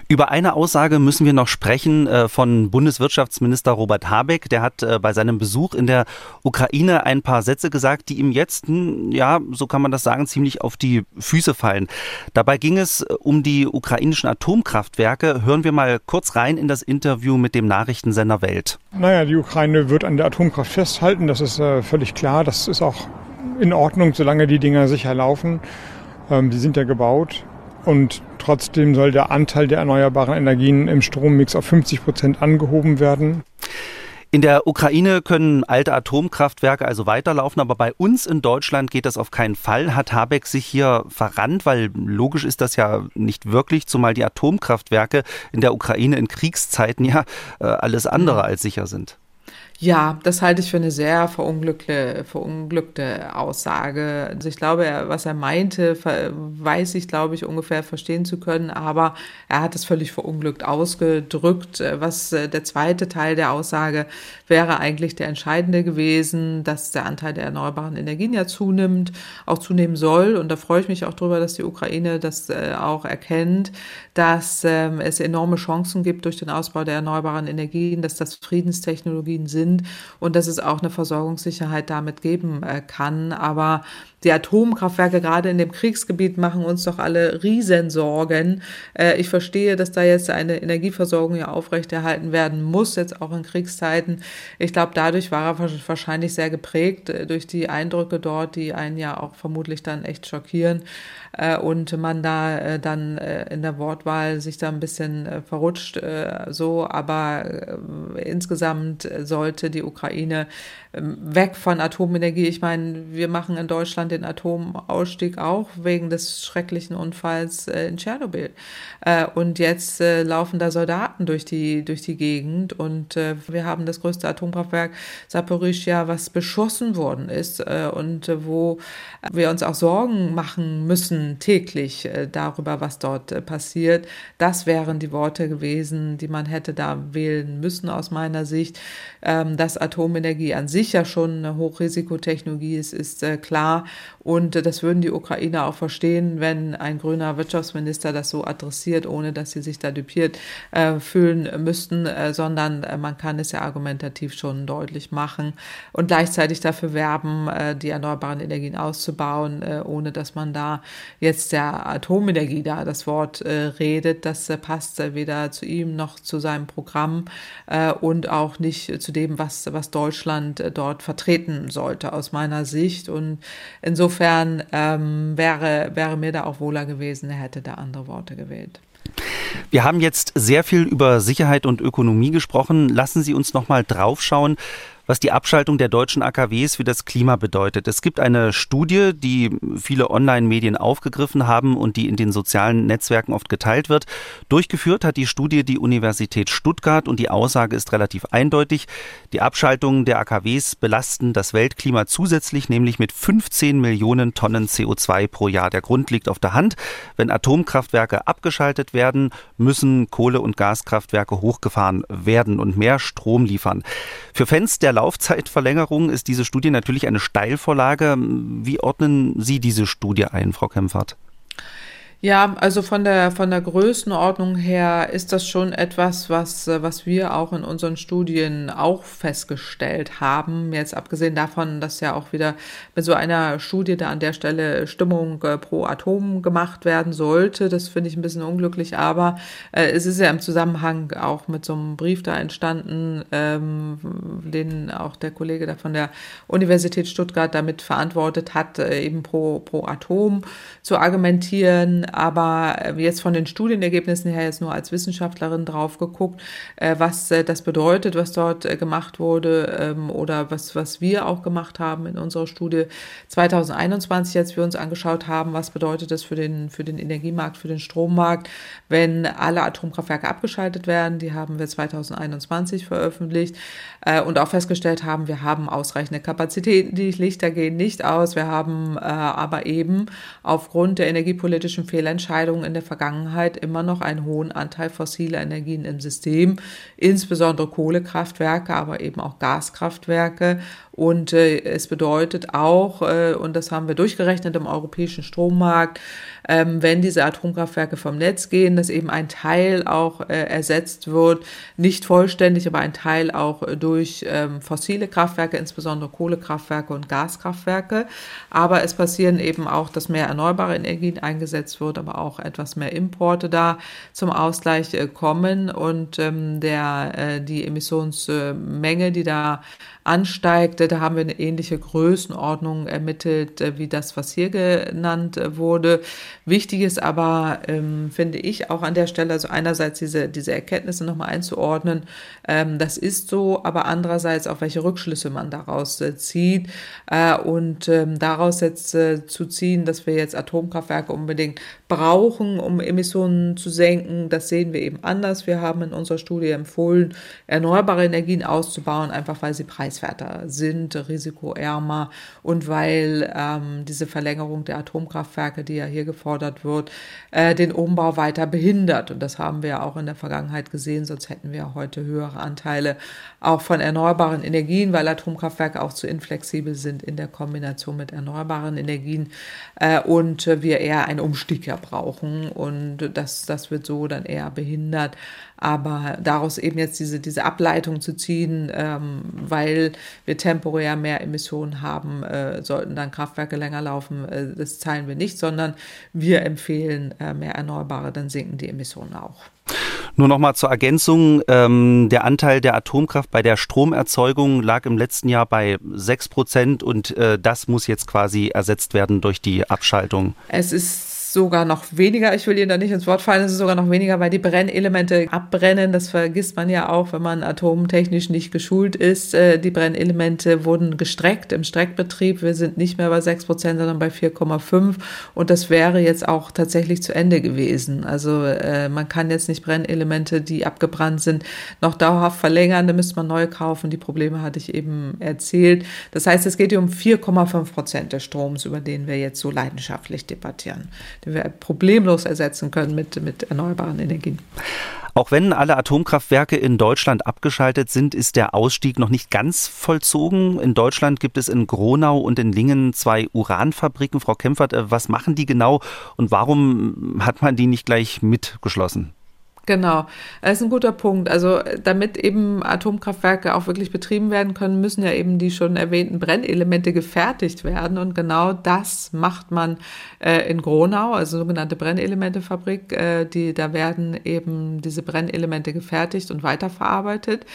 Über eine Aussage müssen wir noch sprechen äh, von Bundeswirtschaftsminister Robert Habeck. Der hat äh, bei seinem Besuch in der Ukraine ein paar Sätze gesagt, die ihm jetzt, hm, ja, so kann man das sagen, ziemlich auf die Füße fallen. Dabei ging es äh, um die ukrainischen Atomkraftwerke. Hören wir mal kurz rein in das Interview mit dem Nachrichtensender Welt. Naja, die Ukraine wird an der Atomkraft festhalten. Das ist völlig klar. Das ist auch in Ordnung, solange die Dinger sicher laufen. Ähm, die sind ja gebaut. Und trotzdem soll der Anteil der erneuerbaren Energien im Strommix auf 50 Prozent angehoben werden. In der Ukraine können alte Atomkraftwerke also weiterlaufen, aber bei uns in Deutschland geht das auf keinen Fall. Hat Habeck sich hier verrannt, weil logisch ist das ja nicht wirklich, zumal die Atomkraftwerke in der Ukraine in Kriegszeiten ja äh, alles andere als sicher sind. Ja, das halte ich für eine sehr verunglückte, verunglückte Aussage. Also ich glaube, was er meinte, weiß ich, glaube ich, ungefähr verstehen zu können, aber er hat es völlig verunglückt ausgedrückt. Was äh, der zweite Teil der Aussage wäre eigentlich der entscheidende gewesen, dass der Anteil der erneuerbaren Energien ja zunimmt, auch zunehmen soll. Und da freue ich mich auch drüber, dass die Ukraine das äh, auch erkennt, dass ähm, es enorme Chancen gibt durch den Ausbau der erneuerbaren Energien, dass das Friedenstechnologien sind sind und dass es auch eine Versorgungssicherheit damit geben äh, kann. Aber die Atomkraftwerke gerade in dem Kriegsgebiet machen uns doch alle Riesensorgen. Äh, ich verstehe, dass da jetzt eine Energieversorgung ja aufrechterhalten werden muss, jetzt auch in Kriegszeiten. Ich glaube, dadurch war er wahrscheinlich sehr geprägt äh, durch die Eindrücke dort, die einen ja auch vermutlich dann echt schockieren äh, und man da dann in der Wortwahl sich da ein bisschen verrutscht so, aber insgesamt sollte die Ukraine weg von Atomenergie. Ich meine, wir machen in Deutschland den Atomausstieg auch wegen des schrecklichen Unfalls äh, in Tschernobyl. Äh, und jetzt äh, laufen da Soldaten durch die, durch die Gegend und wir haben das größte Atomkraftwerk Saporischia, was beschossen worden ist und wo wir uns auch Sorgen machen müssen täglich darüber, was dort passiert. Das wären die Worte gewesen, die man hätte da wählen müssen aus meiner Sicht. Ähm, dass Atomenergie an sich ja schon eine Hochrisikotechnologie ist, ist klar. Und das würden die Ukrainer auch verstehen, wenn ein grüner Wirtschaftsminister das so adressiert, ohne dass sie sich da düpiert äh, fühlen müssten, äh, sondern äh, man kann es ja argumentativ schon deutlich machen und gleichzeitig dafür werben, äh, die erneuerbaren Energien auszubauen, äh, ohne dass man da jetzt der Atomenergie da das Wort äh, redet. Das passt weder zu ihm noch zu seinem Programm und auch nicht zu dem, was, was Deutschland dort vertreten sollte, aus meiner Sicht. Und insofern ähm, wäre, wäre mir da auch wohler gewesen, er hätte da andere Worte gewählt. Wir haben jetzt sehr viel über Sicherheit und Ökonomie gesprochen. Lassen Sie uns noch mal draufschauen, was die Abschaltung der deutschen AKWs für das Klima bedeutet. Es gibt eine Studie, die viele Online-Medien aufgegriffen haben und die in den sozialen Netzwerken oft geteilt wird. Durchgeführt hat die Studie die Universität Stuttgart und die Aussage ist relativ eindeutig. Die Abschaltungen der AKWs belasten das Weltklima zusätzlich, nämlich mit 15 Millionen Tonnen CO2 pro Jahr. Der Grund liegt auf der Hand. Wenn Atomkraftwerke abgeschaltet werden, müssen Kohle- und Gaskraftwerke hochgefahren werden und mehr Strom liefern. Für Fans der Laufzeitverlängerung ist diese Studie natürlich eine Steilvorlage. Wie ordnen Sie diese Studie ein, Frau Kempfert? Ja, also von der, von der Größenordnung her ist das schon etwas, was, was wir auch in unseren Studien auch festgestellt haben. Jetzt abgesehen davon, dass ja auch wieder mit so einer Studie da an der Stelle Stimmung äh, pro Atom gemacht werden sollte. Das finde ich ein bisschen unglücklich, aber äh, es ist ja im Zusammenhang auch mit so einem Brief da entstanden, ähm, den auch der Kollege da von der Universität Stuttgart damit verantwortet hat, äh, eben pro, pro Atom zu argumentieren aber äh, jetzt von den Studienergebnissen her jetzt nur als Wissenschaftlerin drauf geguckt, äh, was äh, das bedeutet, was dort gemacht wurde ähm, oder was, was wir auch gemacht haben in unserer Studie 2021, als wir uns angeschaut haben, was bedeutet das für den, für den Energiemarkt, für den Strommarkt, wenn alle Atomkraftwerke abgeschaltet werden. Die haben wir 2021 veröffentlicht und auch festgestellt haben, wir haben ausreichende Kapazitäten, die Lichter gehen nicht aus. Wir haben aber eben aufgrund der energiepolitischen Fehler Fehlentscheidungen in der Vergangenheit immer noch einen hohen Anteil fossiler Energien im System, insbesondere Kohlekraftwerke, aber eben auch Gaskraftwerke. Und äh, es bedeutet auch, äh, und das haben wir durchgerechnet im europäischen Strommarkt, ähm, wenn diese Atomkraftwerke vom Netz gehen, dass eben ein Teil auch äh, ersetzt wird, nicht vollständig, aber ein Teil auch durch ähm, fossile Kraftwerke, insbesondere Kohlekraftwerke und Gaskraftwerke. Aber es passieren eben auch, dass mehr erneuerbare Energien eingesetzt wird, aber auch etwas mehr Importe da zum Ausgleich äh, kommen und ähm, der, äh, die Emissionsmenge, die da ansteigt. Da haben wir eine ähnliche Größenordnung ermittelt, äh, wie das, was hier genannt äh, wurde. Wichtig ist aber, ähm, finde ich, auch an der Stelle, also einerseits diese, diese Erkenntnisse nochmal einzuordnen, ähm, das ist so, aber andererseits auch, welche Rückschlüsse man daraus äh, zieht äh, und ähm, daraus jetzt äh, zu ziehen, dass wir jetzt Atomkraftwerke unbedingt brauchen, um Emissionen zu senken, das sehen wir eben anders. Wir haben in unserer Studie empfohlen, erneuerbare Energien auszubauen, einfach weil sie preiswert preiswerter sind, risikoärmer und weil ähm, diese Verlängerung der Atomkraftwerke, die ja hier gefordert wird, äh, den Umbau weiter behindert. Und das haben wir ja auch in der Vergangenheit gesehen, sonst hätten wir heute höhere Anteile auch von erneuerbaren Energien, weil Atomkraftwerke auch zu inflexibel sind in der Kombination mit erneuerbaren Energien äh, und wir eher einen Umstieg ja brauchen und das, das wird so dann eher behindert. Aber daraus eben jetzt diese, diese Ableitung zu ziehen, ähm, weil wir temporär mehr Emissionen haben, äh, sollten dann Kraftwerke länger laufen, äh, das zahlen wir nicht, sondern wir empfehlen äh, mehr Erneuerbare, dann sinken die Emissionen auch. Nur noch mal zur Ergänzung. Ähm, der Anteil der Atomkraft bei der Stromerzeugung lag im letzten Jahr bei 6 Prozent und äh, das muss jetzt quasi ersetzt werden durch die Abschaltung. Es ist sogar noch weniger. Ich will Ihnen da nicht ins Wort fallen, es ist sogar noch weniger, weil die Brennelemente abbrennen. Das vergisst man ja auch, wenn man atomtechnisch nicht geschult ist. Äh, die Brennelemente wurden gestreckt im Streckbetrieb. Wir sind nicht mehr bei 6 Prozent, sondern bei 4,5. Und das wäre jetzt auch tatsächlich zu Ende gewesen. Also äh, man kann jetzt nicht Brennelemente, die abgebrannt sind, noch dauerhaft verlängern. Da müsste man neu kaufen. Die Probleme hatte ich eben erzählt. Das heißt, es geht hier um 4,5 Prozent des Stroms, über den wir jetzt so leidenschaftlich debattieren den wir problemlos ersetzen können mit, mit erneuerbaren Energien. Auch wenn alle Atomkraftwerke in Deutschland abgeschaltet sind, ist der Ausstieg noch nicht ganz vollzogen. In Deutschland gibt es in Gronau und in Lingen zwei Uranfabriken. Frau Kempfert, äh, was machen die genau und warum hat man die nicht gleich mitgeschlossen? Genau, das ist ein guter Punkt. Also damit eben Atomkraftwerke auch wirklich betrieben werden können, müssen ja eben die schon erwähnten Brennelemente gefertigt werden. Und genau das macht man äh, in Gronau, also sogenannte Brennelementefabrik. Äh, die, da werden eben diese Brennelemente gefertigt und weiterverarbeitet.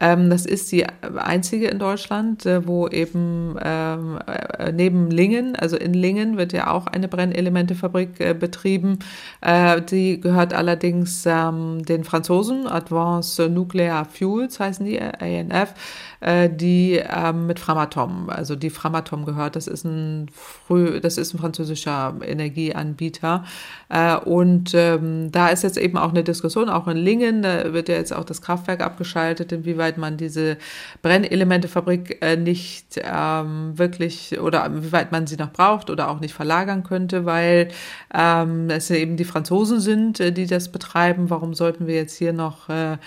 Ähm, das ist die einzige in Deutschland, äh, wo eben ähm, äh, neben Lingen, also in Lingen wird ja auch eine Brennelementefabrik äh, betrieben. Äh, die gehört allerdings ähm, ähm, den Franzosen, Advanced Nuclear Fuels heißen die, ANF, äh, die ähm, mit Framatom, also die Framatom gehört, das ist ein früh, das ist ein französischer Energieanbieter. Äh, und ähm, da ist jetzt eben auch eine Diskussion, auch in Lingen, da wird ja jetzt auch das Kraftwerk abgeschaltet, inwieweit man diese Brennelementefabrik äh, nicht ähm, wirklich oder inwieweit man sie noch braucht oder auch nicht verlagern könnte, weil ähm, es eben die Franzosen sind, äh, die das betreiben. Warum sollten wir jetzt hier noch äh,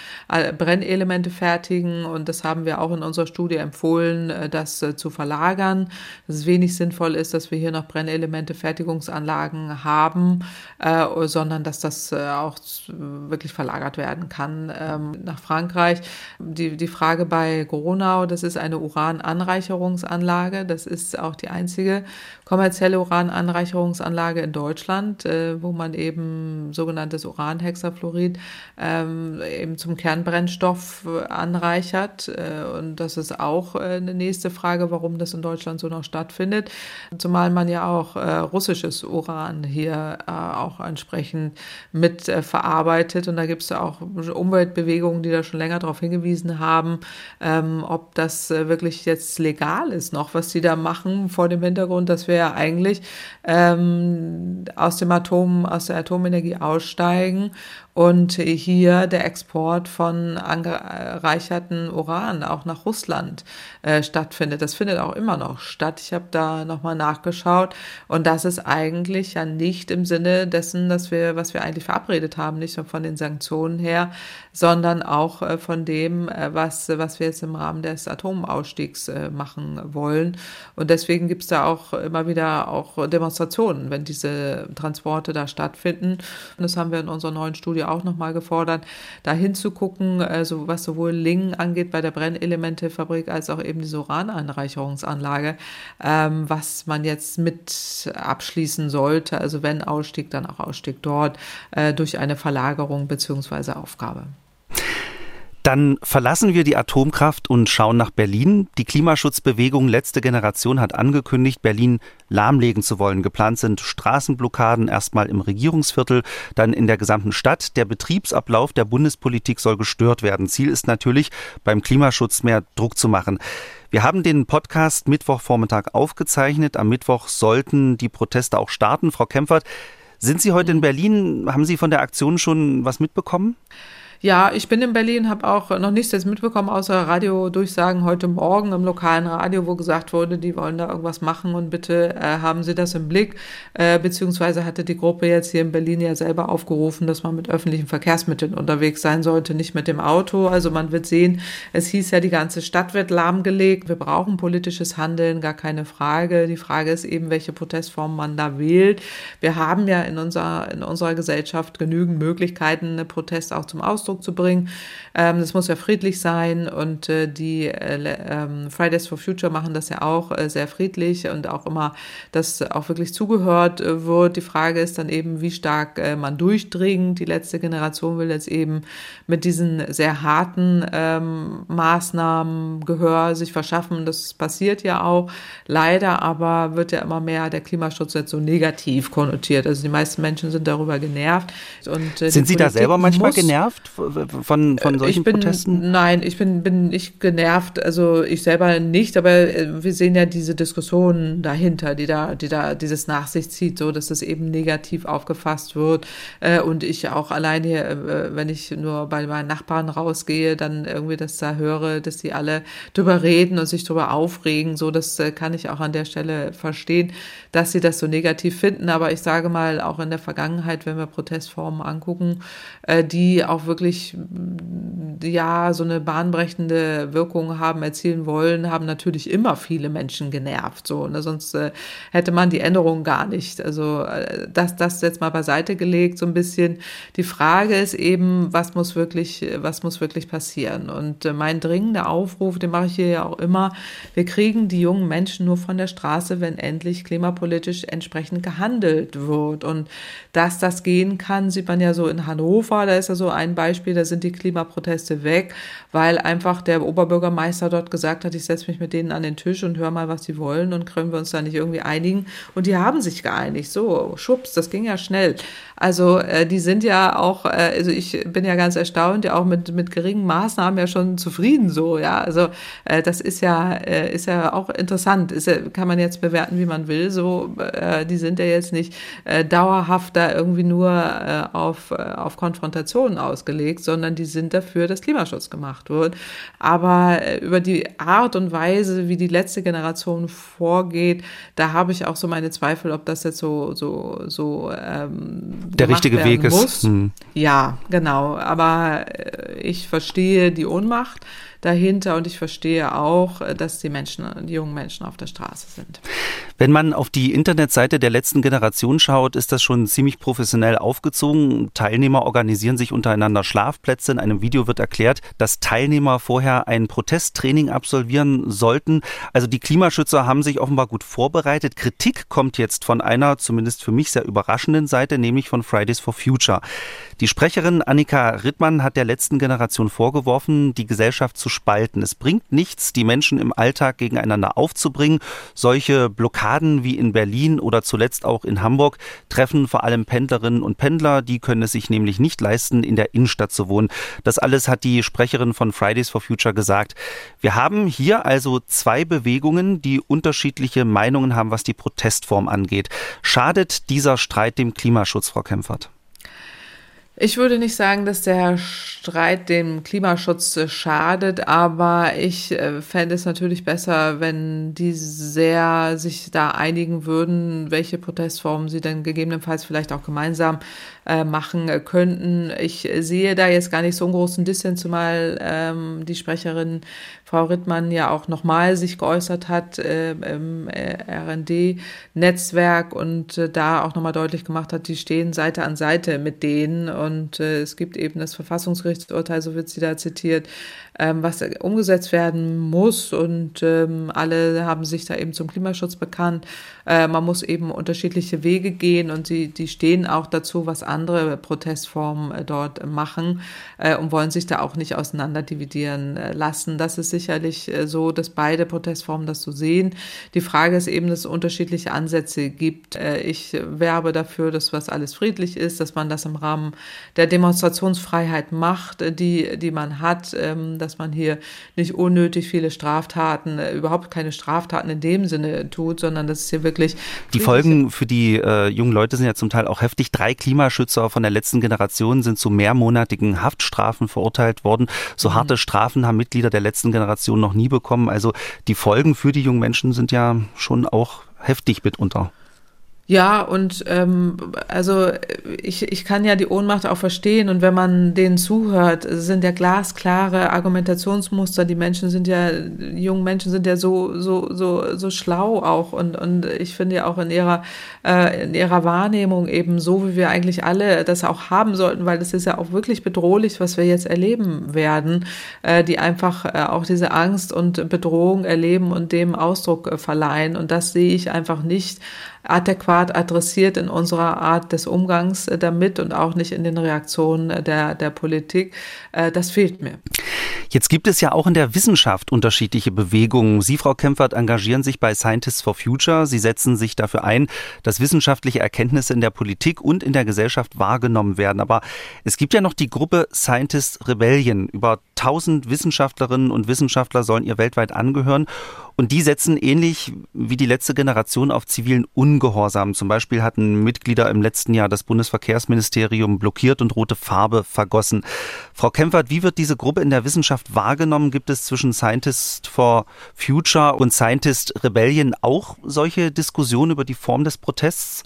Brennelemente fertigen? Und das haben wir auch in unserer Studie empfohlen, äh, das äh, zu verlagern. Dass es wenig sinnvoll ist, dass wir hier noch Brennelemente Fertigungsanlagen haben, äh, sondern dass das äh, auch wirklich verlagert werden kann ähm, nach Frankreich. Die, die Frage bei Gronau, das ist eine Urananreicherungsanlage. Das ist auch die einzige kommerzielle Urananreicherungsanlage in Deutschland, äh, wo man eben sogenanntes Uranhexafluorid ähm, eben zum Kernbrennstoff äh, anreichert. Äh, und das ist auch äh, eine nächste Frage, warum das in Deutschland so noch stattfindet. Zumal man ja auch äh, russisches Uran hier äh, auch entsprechend mit verarbeitet. Und da gibt es auch Umweltbewegungen, die da schon länger darauf hingewiesen haben, ähm, ob das wirklich jetzt legal ist noch, was sie da machen, vor dem Hintergrund, dass wir ja eigentlich ähm, aus dem Atom, aus der Atomenergie aussteigen und hier der Export von angereicherten Uran auch nach Russland äh, stattfindet. Das findet auch immer noch statt. Ich habe da nochmal nachgeschaut und das ist eigentlich ja nicht im Sinne dessen, dass wir, was wir eigentlich verabredet haben, nicht nur von den Sanktionen her, sondern auch äh, von dem, äh, was, was wir jetzt im Rahmen des Atomausstiegs äh, machen wollen. Und deswegen gibt es da auch immer wieder auch Demonstrationen, wenn diese Transporte da stattfinden. Und das haben wir in unserer neuen Studie auch nochmal gefordert, da hinzugucken, also was sowohl Lingen angeht bei der Brennelementefabrik als auch eben diese Uraneinreicherungsanlage, ähm, was man jetzt mit abschließen sollte, also wenn Ausstieg, dann auch Ausstieg dort äh, durch eine Verlagerung beziehungsweise Aufgabe. Dann verlassen wir die Atomkraft und schauen nach Berlin. Die Klimaschutzbewegung Letzte Generation hat angekündigt, Berlin lahmlegen zu wollen. Geplant sind Straßenblockaden erstmal im Regierungsviertel, dann in der gesamten Stadt. Der Betriebsablauf der Bundespolitik soll gestört werden. Ziel ist natürlich, beim Klimaschutz mehr Druck zu machen. Wir haben den Podcast Mittwochvormittag aufgezeichnet. Am Mittwoch sollten die Proteste auch starten. Frau Kempfert, sind Sie heute in Berlin? Haben Sie von der Aktion schon was mitbekommen? Ja, ich bin in Berlin, habe auch noch nichts jetzt mitbekommen, außer Radiodurchsagen heute Morgen im lokalen Radio, wo gesagt wurde, die wollen da irgendwas machen und bitte äh, haben Sie das im Blick. Äh, beziehungsweise hatte die Gruppe jetzt hier in Berlin ja selber aufgerufen, dass man mit öffentlichen Verkehrsmitteln unterwegs sein sollte, nicht mit dem Auto. Also man wird sehen, es hieß ja, die ganze Stadt wird lahmgelegt. Wir brauchen politisches Handeln, gar keine Frage. Die Frage ist eben, welche Protestform man da wählt. Wir haben ja in unserer, in unserer Gesellschaft genügend Möglichkeiten, eine Protest auch zum Ausdruck Ausdruck zu bringen. Ähm, das muss ja friedlich sein und äh, die äh, ähm, Fridays for Future machen das ja auch äh, sehr friedlich und auch immer, dass auch wirklich zugehört äh, wird. Die Frage ist dann eben, wie stark äh, man durchdringt. Die letzte Generation will jetzt eben mit diesen sehr harten ähm, Maßnahmen Gehör sich verschaffen. Das passiert ja auch. Leider aber wird ja immer mehr der Klimaschutz jetzt so negativ konnotiert. Also die meisten Menschen sind darüber genervt. Und, äh, sind Sie da selber manchmal genervt von, von äh, solchen ich bin, Protesten? Nein, ich bin, bin nicht genervt. Also ich selber nicht, aber äh, wir sehen ja diese Diskussionen dahinter, die da, die da dieses nach sich zieht, so dass es eben negativ aufgefasst wird. Äh, und ich auch alleine, hier, wenn ich nur bei meinen Nachbarn rausgehe, dann irgendwie das da höre, dass die alle drüber reden und sich drüber aufregen. So, das kann ich auch an der Stelle verstehen, dass sie das so negativ finden. Aber ich sage mal, auch in der Vergangenheit, wenn wir Protestformen angucken, die auch wirklich wirklich ja so eine bahnbrechende Wirkung haben, erzielen wollen, haben natürlich immer viele Menschen genervt. So, ne? Sonst äh, hätte man die Änderungen gar nicht. Also äh, das, das jetzt mal beiseite gelegt, so ein bisschen. Die Frage ist eben, was muss wirklich, was muss wirklich passieren? Und äh, mein dringender Aufruf, den mache ich hier ja auch immer, wir kriegen die jungen Menschen nur von der Straße, wenn endlich klimapolitisch entsprechend gehandelt wird. Und dass das gehen kann, sieht man ja so in Hannover, da ist ja so ein Beispiel, Beispiel, da sind die Klimaproteste weg, weil einfach der Oberbürgermeister dort gesagt hat, ich setze mich mit denen an den Tisch und höre mal, was sie wollen und können wir uns da nicht irgendwie einigen. Und die haben sich geeinigt. So, schubs, das ging ja schnell. Also äh, die sind ja auch, äh, also ich bin ja ganz erstaunt, ja auch mit, mit geringen Maßnahmen ja schon zufrieden so, ja. Also äh, das ist ja, äh, ist ja auch interessant. Ist ja, kann man jetzt bewerten, wie man will. So, äh, die sind ja jetzt nicht äh, dauerhaft da irgendwie nur äh, auf, äh, auf Konfrontationen ausgelegt, sondern die sind dafür, dass Klimaschutz gemacht wird. Aber äh, über die Art und Weise, wie die letzte Generation vorgeht, da habe ich auch so meine Zweifel, ob das jetzt so, so, so ähm, der richtige Weg ist. Hm. Ja, genau. Aber äh, ich verstehe die Ohnmacht dahinter und ich verstehe auch, äh, dass die Menschen, die jungen Menschen auf der Straße sind. Wenn man auf die Internetseite der letzten Generation schaut, ist das schon ziemlich professionell aufgezogen. Teilnehmer organisieren sich untereinander Schlafplätze. In einem Video wird erklärt, dass Teilnehmer vorher ein Protesttraining absolvieren sollten. Also die Klimaschützer haben sich offenbar gut vorbereitet. Kritik kommt jetzt von einer, zumindest für mich sehr überraschenden Seite, nämlich von Fridays for Future. Die Sprecherin Annika Rittmann hat der letzten Generation vorgeworfen, die Gesellschaft zu spalten. Es bringt nichts, die Menschen im Alltag gegeneinander aufzubringen. Solche Blockaden wie in Berlin oder zuletzt auch in Hamburg treffen vor allem Pendlerinnen und Pendler. Die können es sich nämlich nicht leisten, in der Innenstadt zu wohnen. Das alles hat die Sprecherin von Fridays for Future gesagt. Wir haben hier also zwei Bewegungen, die unterschiedliche Meinungen haben, was die Protestform angeht. Schadet dieser Streit dem Klimaschutz, Frau Kempfert? Ich würde nicht sagen, dass der Streit dem Klimaschutz schadet, aber ich äh, fände es natürlich besser, wenn die sehr sich da einigen würden, welche Protestformen sie denn gegebenenfalls vielleicht auch gemeinsam äh, machen könnten. Ich sehe da jetzt gar nicht so einen großen Dissens, zumal ähm, die Sprecherin Frau Rittmann ja auch nochmal sich geäußert hat äh, im äh, RD-Netzwerk und äh, da auch nochmal deutlich gemacht hat, die stehen Seite an Seite mit denen und äh, es gibt eben das Verfassungsgerichtsurteil, so wird sie da zitiert, ähm, was umgesetzt werden muss und ähm, alle haben sich da eben zum Klimaschutz bekannt. Äh, man muss eben unterschiedliche Wege gehen und sie, die stehen auch dazu, was andere Protestformen äh, dort machen äh, und wollen sich da auch nicht auseinander dividieren äh, lassen. Das ist sicherlich so, dass beide Protestformen das so sehen. Die Frage ist eben, dass es unterschiedliche Ansätze gibt. Ich werbe dafür, dass was alles friedlich ist, dass man das im Rahmen der Demonstrationsfreiheit macht, die, die man hat, ähm, dass man hier nicht unnötig viele Straftaten, überhaupt keine Straftaten in dem Sinne tut, sondern dass es hier wirklich. Die Folgen für die äh, jungen Leute sind ja zum Teil auch heftig. Drei Klimaschützer von der letzten Generation sind zu mehrmonatigen Haftstrafen verurteilt worden. So mhm. harte Strafen haben Mitglieder der letzten Generation noch nie bekommen. Also die Folgen für die jungen Menschen sind ja schon auch heftig mitunter. Ja, und ähm, also ich, ich kann ja die Ohnmacht auch verstehen. Und wenn man denen zuhört, sind ja glasklare Argumentationsmuster. Die Menschen sind ja, jungen Menschen sind ja so so so so schlau auch. Und und ich finde ja auch in ihrer äh, in ihrer Wahrnehmung eben so, wie wir eigentlich alle das auch haben sollten, weil das ist ja auch wirklich bedrohlich, was wir jetzt erleben werden, äh, die einfach äh, auch diese Angst und Bedrohung erleben und dem Ausdruck äh, verleihen. Und das sehe ich einfach nicht. Adäquat adressiert in unserer Art des Umgangs äh, damit und auch nicht in den Reaktionen äh, der, der Politik. Äh, das fehlt mir. Jetzt gibt es ja auch in der Wissenschaft unterschiedliche Bewegungen. Sie, Frau Kempfert, engagieren sich bei Scientists for Future. Sie setzen sich dafür ein, dass wissenschaftliche Erkenntnisse in der Politik und in der Gesellschaft wahrgenommen werden. Aber es gibt ja noch die Gruppe Scientist Rebellion. Über 1000 Wissenschaftlerinnen und Wissenschaftler sollen ihr weltweit angehören. Und die setzen ähnlich wie die letzte Generation auf zivilen Ungehorsam. Zum Beispiel hatten Mitglieder im letzten Jahr das Bundesverkehrsministerium blockiert und rote Farbe vergossen. Frau Kempfert, wie wird diese Gruppe in der Wissenschaft wahrgenommen? Gibt es zwischen Scientist for Future und Scientist Rebellion auch solche Diskussionen über die Form des Protests?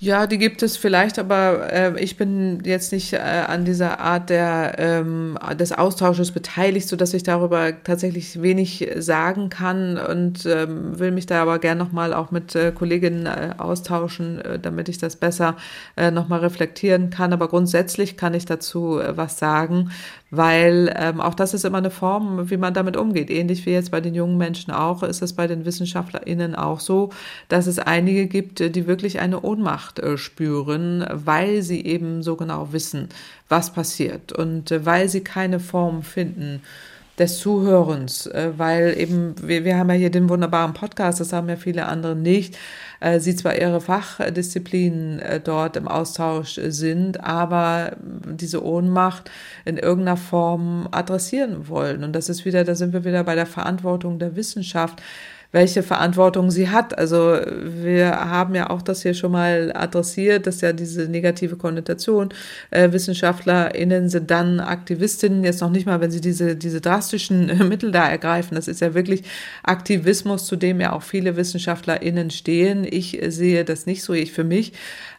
Ja, die gibt es vielleicht, aber äh, ich bin jetzt nicht äh, an dieser Art der, ähm, des Austausches beteiligt, so dass ich darüber tatsächlich wenig sagen kann und ähm, will mich da aber gern nochmal auch mit äh, Kolleginnen äh, austauschen, äh, damit ich das besser äh, nochmal reflektieren kann. Aber grundsätzlich kann ich dazu äh, was sagen, weil ähm, auch das ist immer eine Form, wie man damit umgeht. Ähnlich wie jetzt bei den jungen Menschen auch, ist es bei den WissenschaftlerInnen auch so, dass es einige gibt, die wirklich eine Ohnmacht äh, spüren, weil sie eben so genau wissen, was passiert und äh, weil sie keine Form finden, des Zuhörens, äh, weil eben, wir, wir haben ja hier den wunderbaren Podcast, das haben ja viele andere nicht, äh, sie zwar ihre Fachdisziplinen äh, dort im Austausch sind, aber diese Ohnmacht in irgendeiner Form adressieren wollen. Und das ist wieder, da sind wir wieder bei der Verantwortung der Wissenschaft welche Verantwortung sie hat. Also wir haben ja auch das hier schon mal adressiert, dass ja diese negative Konnotation, äh, WissenschaftlerInnen sind dann Aktivistinnen, jetzt noch nicht mal, wenn sie diese, diese drastischen Mittel da ergreifen. Das ist ja wirklich Aktivismus, zu dem ja auch viele WissenschaftlerInnen stehen. Ich äh, sehe das nicht so, ich für mich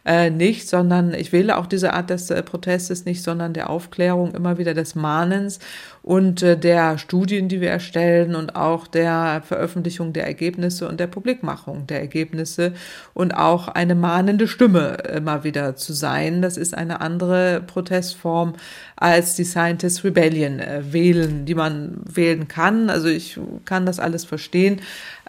äh, nicht, sondern ich wähle auch diese Art des äh, Protestes nicht, sondern der Aufklärung, immer wieder des Mahnens und äh, der Studien, die wir erstellen und auch der Veröffentlichung der Ergebnisse und der Publikmachung der Ergebnisse und auch eine mahnende Stimme immer wieder zu sein. Das ist eine andere Protestform als die Scientist Rebellion äh, wählen, die man wählen kann. Also ich kann das alles verstehen,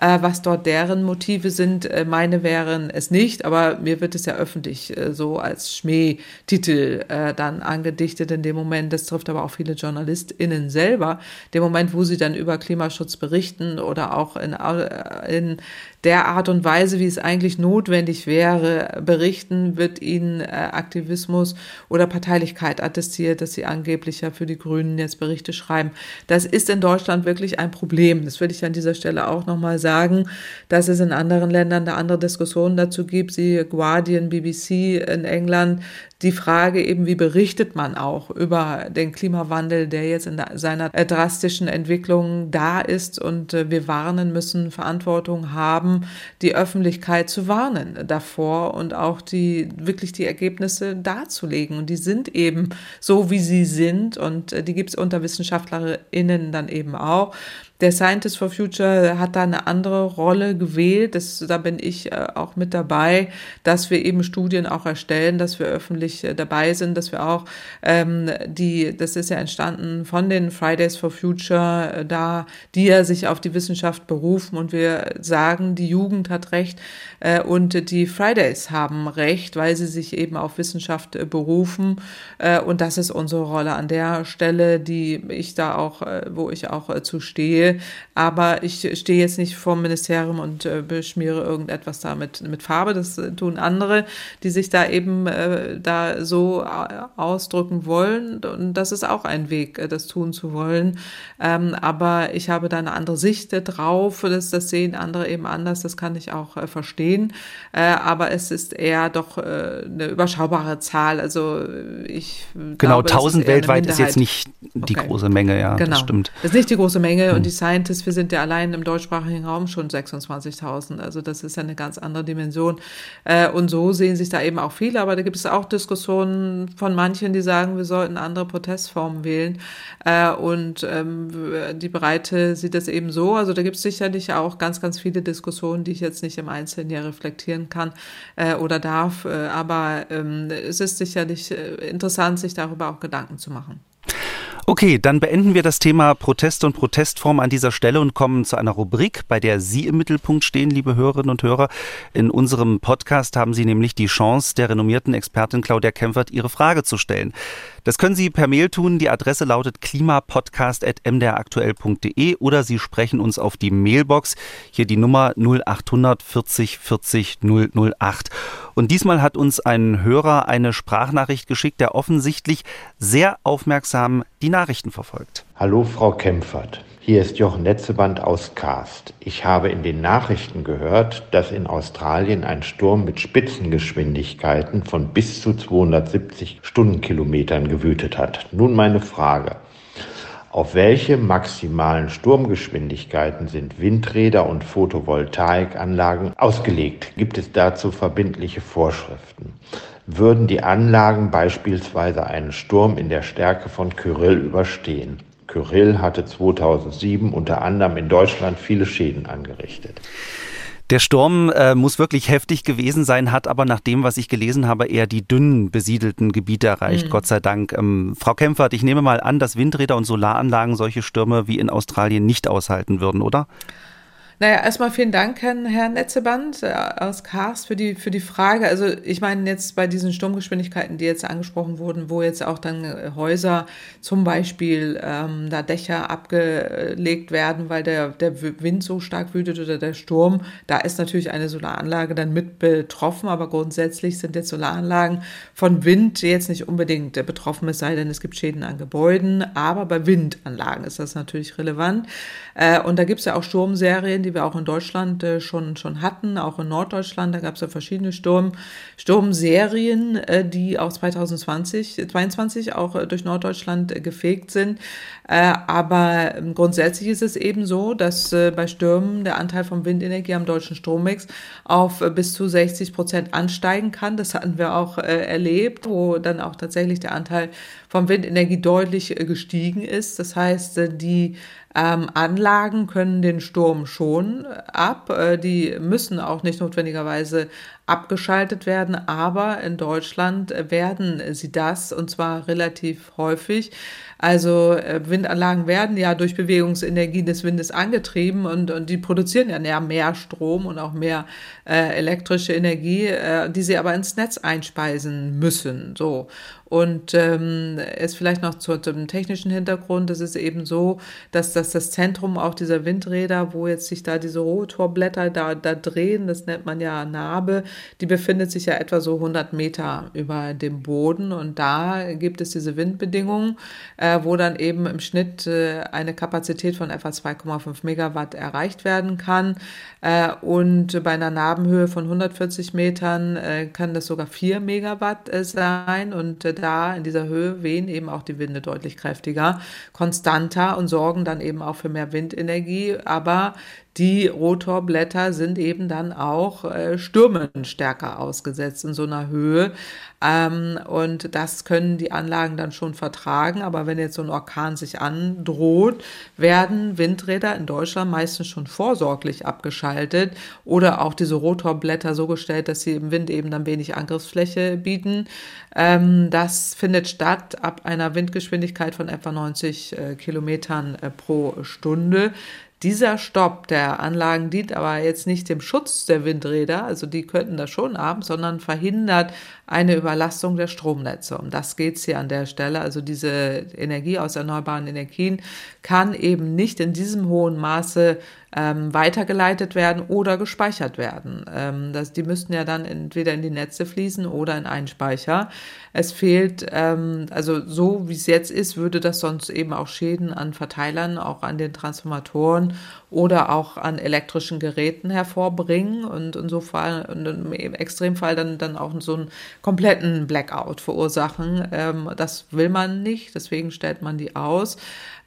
äh, was dort deren Motive sind. Äh, meine wären es nicht, aber mir wird es ja öffentlich äh, so als Schmähtitel äh, dann angedichtet in dem Moment. Das trifft aber auch viele JournalistInnen selber. Dem Moment, wo sie dann über Klimaschutz berichten oder auch in, äh, in der Art und Weise, wie es eigentlich notwendig wäre, berichten, wird ihnen äh, Aktivismus oder Parteilichkeit attestiert, dass sie angeblich ja für die Grünen jetzt Berichte schreiben. Das ist in Deutschland wirklich ein Problem. Das will ich an dieser Stelle auch nochmal sagen, dass es in anderen Ländern da andere Diskussionen dazu gibt, sie Guardian, BBC in England, die Frage eben, wie berichtet man auch über den Klimawandel, der jetzt in seiner äh, drastischen Entwicklung da ist und äh, wir warnen müssen, Verantwortung haben, die Öffentlichkeit zu warnen davor und auch die wirklich die Ergebnisse darzulegen. Und die sind eben so, wie sie sind und äh, die gibt es unter WissenschaftlerInnen dann eben auch der Scientist for Future hat da eine andere Rolle gewählt. Das, da bin ich äh, auch mit dabei, dass wir eben Studien auch erstellen, dass wir öffentlich äh, dabei sind, dass wir auch ähm, die, das ist ja entstanden von den Fridays for Future, äh, da, die ja sich auf die Wissenschaft berufen und wir sagen, die Jugend hat Recht äh, und die Fridays haben Recht, weil sie sich eben auf Wissenschaft berufen. Äh, und das ist unsere Rolle an der Stelle, die ich da auch, äh, wo ich auch zu stehe. Aber ich stehe jetzt nicht vom Ministerium und äh, beschmiere irgendetwas da mit, mit Farbe. Das tun andere, die sich da eben da so ausdrücken wollen. Und das ist auch ein Weg, das tun zu wollen. Ähm, aber ich habe da eine andere Sicht drauf. Das, das sehen andere eben anders. Das kann ich auch verstehen. aber es ist eher doch eine überschaubare Zahl. Also ich genau, glaube, 1000 weltweit ist jetzt nicht die okay. große Menge, ja, genau. das stimmt. Das ist nicht die große Menge hm. und die Scientists, wir sind ja allein im deutschsprachigen Raum schon 26.000, also das ist ja eine ganz andere Dimension. Äh, und so sehen sich da eben auch viele, aber da gibt es auch Diskussionen von manchen, die sagen, wir sollten andere Protestformen wählen. Äh, und ähm, die Breite sieht das eben so, also da gibt es sicherlich auch ganz, ganz viele Diskussionen, die ich jetzt nicht im Einzelnen hier reflektieren kann äh, oder darf, aber ähm, es ist sicherlich interessant, sich darüber auch Gedanken zu machen. Okay, dann beenden wir das Thema Protest und Protestform an dieser Stelle und kommen zu einer Rubrik, bei der Sie im Mittelpunkt stehen, liebe Hörerinnen und Hörer. In unserem Podcast haben Sie nämlich die Chance, der renommierten Expertin Claudia Kempfert Ihre Frage zu stellen. Das können Sie per Mail tun. Die Adresse lautet klimapodcast.mdraktuell.de oder Sie sprechen uns auf die Mailbox. Hier die Nummer 0800 40 40 008. Und diesmal hat uns ein Hörer eine Sprachnachricht geschickt, der offensichtlich sehr aufmerksam die Nachrichten verfolgt. Hallo Frau Kempfert. Hier ist Jochen Netzeband aus Karst. Ich habe in den Nachrichten gehört, dass in Australien ein Sturm mit Spitzengeschwindigkeiten von bis zu 270 Stundenkilometern gewütet hat. Nun meine Frage. Auf welche maximalen Sturmgeschwindigkeiten sind Windräder und Photovoltaikanlagen ausgelegt? Gibt es dazu verbindliche Vorschriften? Würden die Anlagen beispielsweise einen Sturm in der Stärke von Kyrill überstehen? Kyrill hatte 2007 unter anderem in Deutschland viele Schäden angerichtet. Der Sturm äh, muss wirklich heftig gewesen sein, hat aber nach dem, was ich gelesen habe, eher die dünnen besiedelten Gebiete erreicht, mhm. Gott sei Dank. Ähm, Frau Kempfert, ich nehme mal an, dass Windräder und Solaranlagen solche Stürme wie in Australien nicht aushalten würden, oder? Naja, erstmal vielen Dank, Herr Netzeband äh, aus Karst, für die, für die Frage. Also ich meine jetzt bei diesen Sturmgeschwindigkeiten, die jetzt angesprochen wurden, wo jetzt auch dann äh, Häuser zum Beispiel ähm, da Dächer abgelegt werden, weil der, der Wind so stark wütet oder der Sturm, da ist natürlich eine Solaranlage dann mit betroffen, aber grundsätzlich sind jetzt Solaranlagen von Wind jetzt nicht unbedingt betroffen, es sei denn, es gibt Schäden an Gebäuden, aber bei Windanlagen ist das natürlich relevant. Äh, und da gibt es ja auch Sturmserien, die die wir auch in Deutschland äh, schon, schon hatten, auch in Norddeutschland. Da gab es ja verschiedene Sturm, Sturmserien, äh, die auch 2020, 2022 auch äh, durch Norddeutschland äh, gefegt sind. Äh, aber ähm, grundsätzlich ist es eben so, dass äh, bei Stürmen der Anteil von Windenergie am deutschen Strommix auf bis zu 60 Prozent ansteigen kann. Das hatten wir auch erlebt, wo dann auch tatsächlich der Anteil von Windenergie deutlich gestiegen ist. Das heißt, die ähm, Anlagen können den Sturm schon ab. Äh, die müssen auch nicht notwendigerweise abgeschaltet werden, aber in Deutschland werden sie das und zwar relativ häufig. Also äh, Windanlagen werden ja durch Bewegungsenergie des Windes angetrieben und, und die produzieren ja mehr Strom und auch mehr äh, elektrische Energie, äh, die sie aber ins Netz einspeisen müssen. So. Und ähm, es vielleicht noch zu, zum technischen Hintergrund, es ist eben so, dass, dass das Zentrum auch dieser Windräder, wo jetzt sich da diese Rotorblätter da, da drehen, das nennt man ja Narbe, die befindet sich ja etwa so 100 Meter über dem Boden und da gibt es diese Windbedingungen, äh, wo dann eben im Schnitt äh, eine Kapazität von etwa 2,5 Megawatt erreicht werden kann. Äh, und bei einer Narbenhöhe von 140 Metern äh, kann das sogar 4 Megawatt äh, sein und äh, da in dieser Höhe wehen eben auch die Winde deutlich kräftiger, konstanter und sorgen dann eben auch für mehr Windenergie. Aber die Rotorblätter sind eben dann auch äh, Stürmen stärker ausgesetzt in so einer Höhe. Ähm, und das können die Anlagen dann schon vertragen. Aber wenn jetzt so ein Orkan sich androht, werden Windräder in Deutschland meistens schon vorsorglich abgeschaltet oder auch diese Rotorblätter so gestellt, dass sie im Wind eben dann wenig Angriffsfläche bieten. Ähm, das findet statt ab einer Windgeschwindigkeit von etwa 90 äh, Kilometern äh, pro Stunde. Dieser Stopp der Anlagen dient aber jetzt nicht dem Schutz der Windräder, also die könnten das schon haben, sondern verhindert eine Überlastung der Stromnetze. Um das geht's hier an der Stelle. Also diese Energie aus erneuerbaren Energien kann eben nicht in diesem hohen Maße ähm, weitergeleitet werden oder gespeichert werden. Ähm, das, die müssten ja dann entweder in die Netze fließen oder in einen Speicher. Es fehlt, ähm, also so wie es jetzt ist, würde das sonst eben auch Schäden an Verteilern, auch an den Transformatoren oder auch an elektrischen Geräten hervorbringen und insofern im Extremfall dann, dann auch so einen kompletten Blackout verursachen. Ähm, das will man nicht, deswegen stellt man die aus.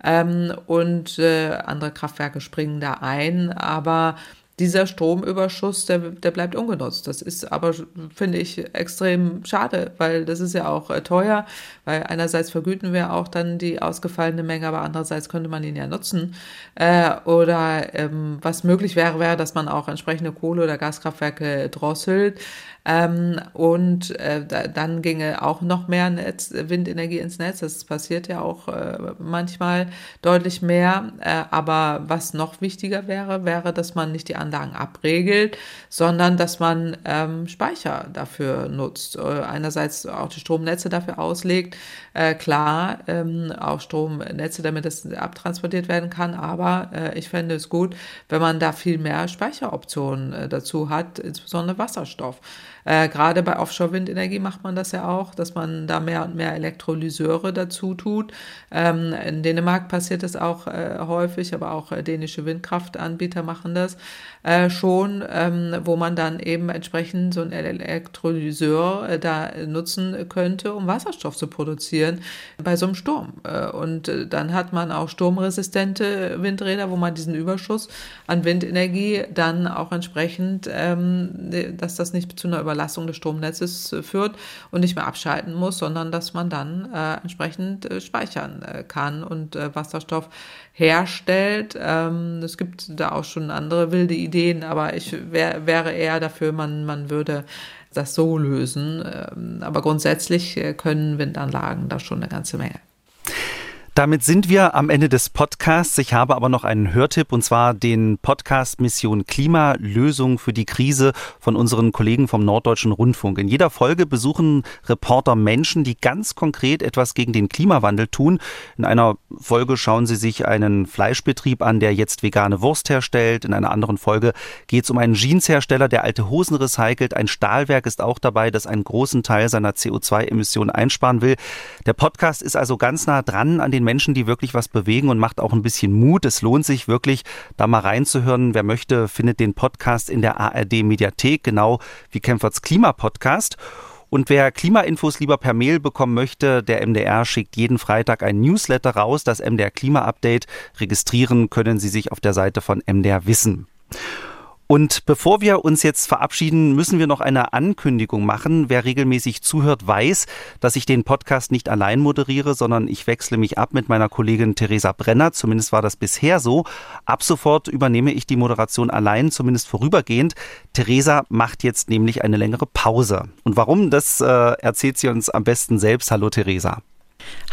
Ähm, und äh, andere Kraftwerke springen da ein, aber dieser Stromüberschuss, der, der bleibt ungenutzt. Das ist aber, finde ich, extrem schade, weil das ist ja auch äh, teuer, weil einerseits vergüten wir auch dann die ausgefallene Menge, aber andererseits könnte man ihn ja nutzen. Äh, oder ähm, was möglich wäre, wäre, dass man auch entsprechende Kohle- oder Gaskraftwerke drosselt. Ähm, und äh, da, dann ginge auch noch mehr Netz, Windenergie ins Netz. Das passiert ja auch äh, manchmal deutlich mehr. Äh, aber was noch wichtiger wäre, wäre, dass man nicht die Anlagen abregelt, sondern dass man ähm, Speicher dafür nutzt. Äh, einerseits auch die Stromnetze dafür auslegt. Äh, klar, ähm, auch Stromnetze, damit das abtransportiert werden kann. Aber äh, ich fände es gut, wenn man da viel mehr Speicheroptionen dazu hat, insbesondere Wasserstoff. Äh, Gerade bei Offshore-Windenergie macht man das ja auch, dass man da mehr und mehr Elektrolyseure dazu tut. Ähm, in Dänemark passiert das auch äh, häufig, aber auch äh, dänische Windkraftanbieter machen das äh, schon, ähm, wo man dann eben entsprechend so ein Elektrolyseur äh, da nutzen könnte, um Wasserstoff zu produzieren bei so einem Sturm. Äh, und äh, dann hat man auch sturmresistente Windräder, wo man diesen Überschuss an Windenergie dann auch entsprechend, ähm, dass das nicht zu einer Überlastung des Stromnetzes äh, führt und nicht mehr abschalten muss, sondern dass man dann äh, entsprechend äh, speichern äh, kann und äh, Wasserstoff herstellt. Ähm, es gibt da auch schon andere wilde Ideen, aber ich wär, wäre eher dafür, man, man würde das so lösen. Ähm, aber grundsätzlich äh, können Windanlagen da schon eine ganze Menge. Damit sind wir am Ende des Podcasts. Ich habe aber noch einen Hörtipp und zwar den Podcast Mission Klima Lösung für die Krise von unseren Kollegen vom Norddeutschen Rundfunk. In jeder Folge besuchen Reporter Menschen, die ganz konkret etwas gegen den Klimawandel tun. In einer Folge schauen sie sich einen Fleischbetrieb an, der jetzt vegane Wurst herstellt. In einer anderen Folge geht es um einen Jeanshersteller, der alte Hosen recycelt. Ein Stahlwerk ist auch dabei, das einen großen Teil seiner CO2-Emissionen einsparen will. Der Podcast ist also ganz nah dran an den Menschen, die wirklich was bewegen und macht auch ein bisschen Mut. Es lohnt sich wirklich, da mal reinzuhören. Wer möchte, findet den Podcast in der ARD Mediathek, genau wie Kempferts Klimapodcast. Und wer Klimainfos lieber per Mail bekommen möchte, der MDR schickt jeden Freitag ein Newsletter raus, das MDR Klima Update. Registrieren können Sie sich auf der Seite von MDR Wissen. Und bevor wir uns jetzt verabschieden, müssen wir noch eine Ankündigung machen. Wer regelmäßig zuhört, weiß, dass ich den Podcast nicht allein moderiere, sondern ich wechsle mich ab mit meiner Kollegin Theresa Brenner. Zumindest war das bisher so. Ab sofort übernehme ich die Moderation allein, zumindest vorübergehend. Theresa macht jetzt nämlich eine längere Pause. Und warum, das äh, erzählt sie uns am besten selbst. Hallo Theresa.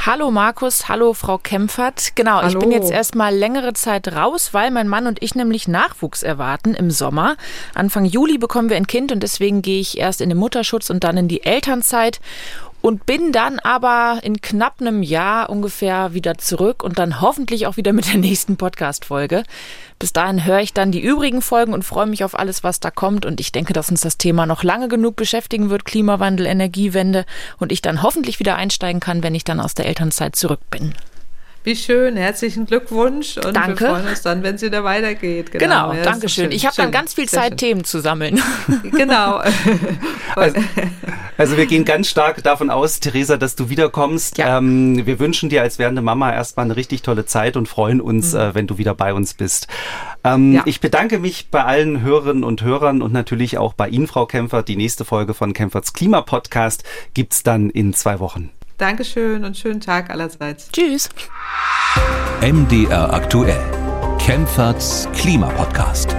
Hallo Markus, hallo Frau Kempfert. Genau, hallo. ich bin jetzt erstmal längere Zeit raus, weil mein Mann und ich nämlich Nachwuchs erwarten im Sommer. Anfang Juli bekommen wir ein Kind und deswegen gehe ich erst in den Mutterschutz und dann in die Elternzeit und bin dann aber in knapp einem Jahr ungefähr wieder zurück und dann hoffentlich auch wieder mit der nächsten Podcast-Folge. Bis dahin höre ich dann die übrigen Folgen und freue mich auf alles, was da kommt. Und ich denke, dass uns das Thema noch lange genug beschäftigen wird, Klimawandel, Energiewende und ich dann hoffentlich wieder einsteigen kann, wenn ich dann aus der Elternzeit zurück bin. Wie schön, herzlichen Glückwunsch und danke. wir freuen uns dann, wenn es wieder weitergeht. Genau, genau ja, danke schön. Ich habe dann ganz viel Zeit, schön. Themen zu sammeln. Genau. also, also, wir gehen ganz stark davon aus, Theresa, dass du wiederkommst. Ja. Ähm, wir wünschen dir als werdende Mama erstmal eine richtig tolle Zeit und freuen uns, mhm. äh, wenn du wieder bei uns bist. Ähm, ja. Ich bedanke mich bei allen Hörerinnen und Hörern und natürlich auch bei Ihnen, Frau Kämpfer. Die nächste Folge von Kämpferts Klimapodcast gibt's dann in zwei Wochen. Dankeschön und schönen Tag allerseits. Tschüss. MDR aktuell. Kempferts Klimapodcast.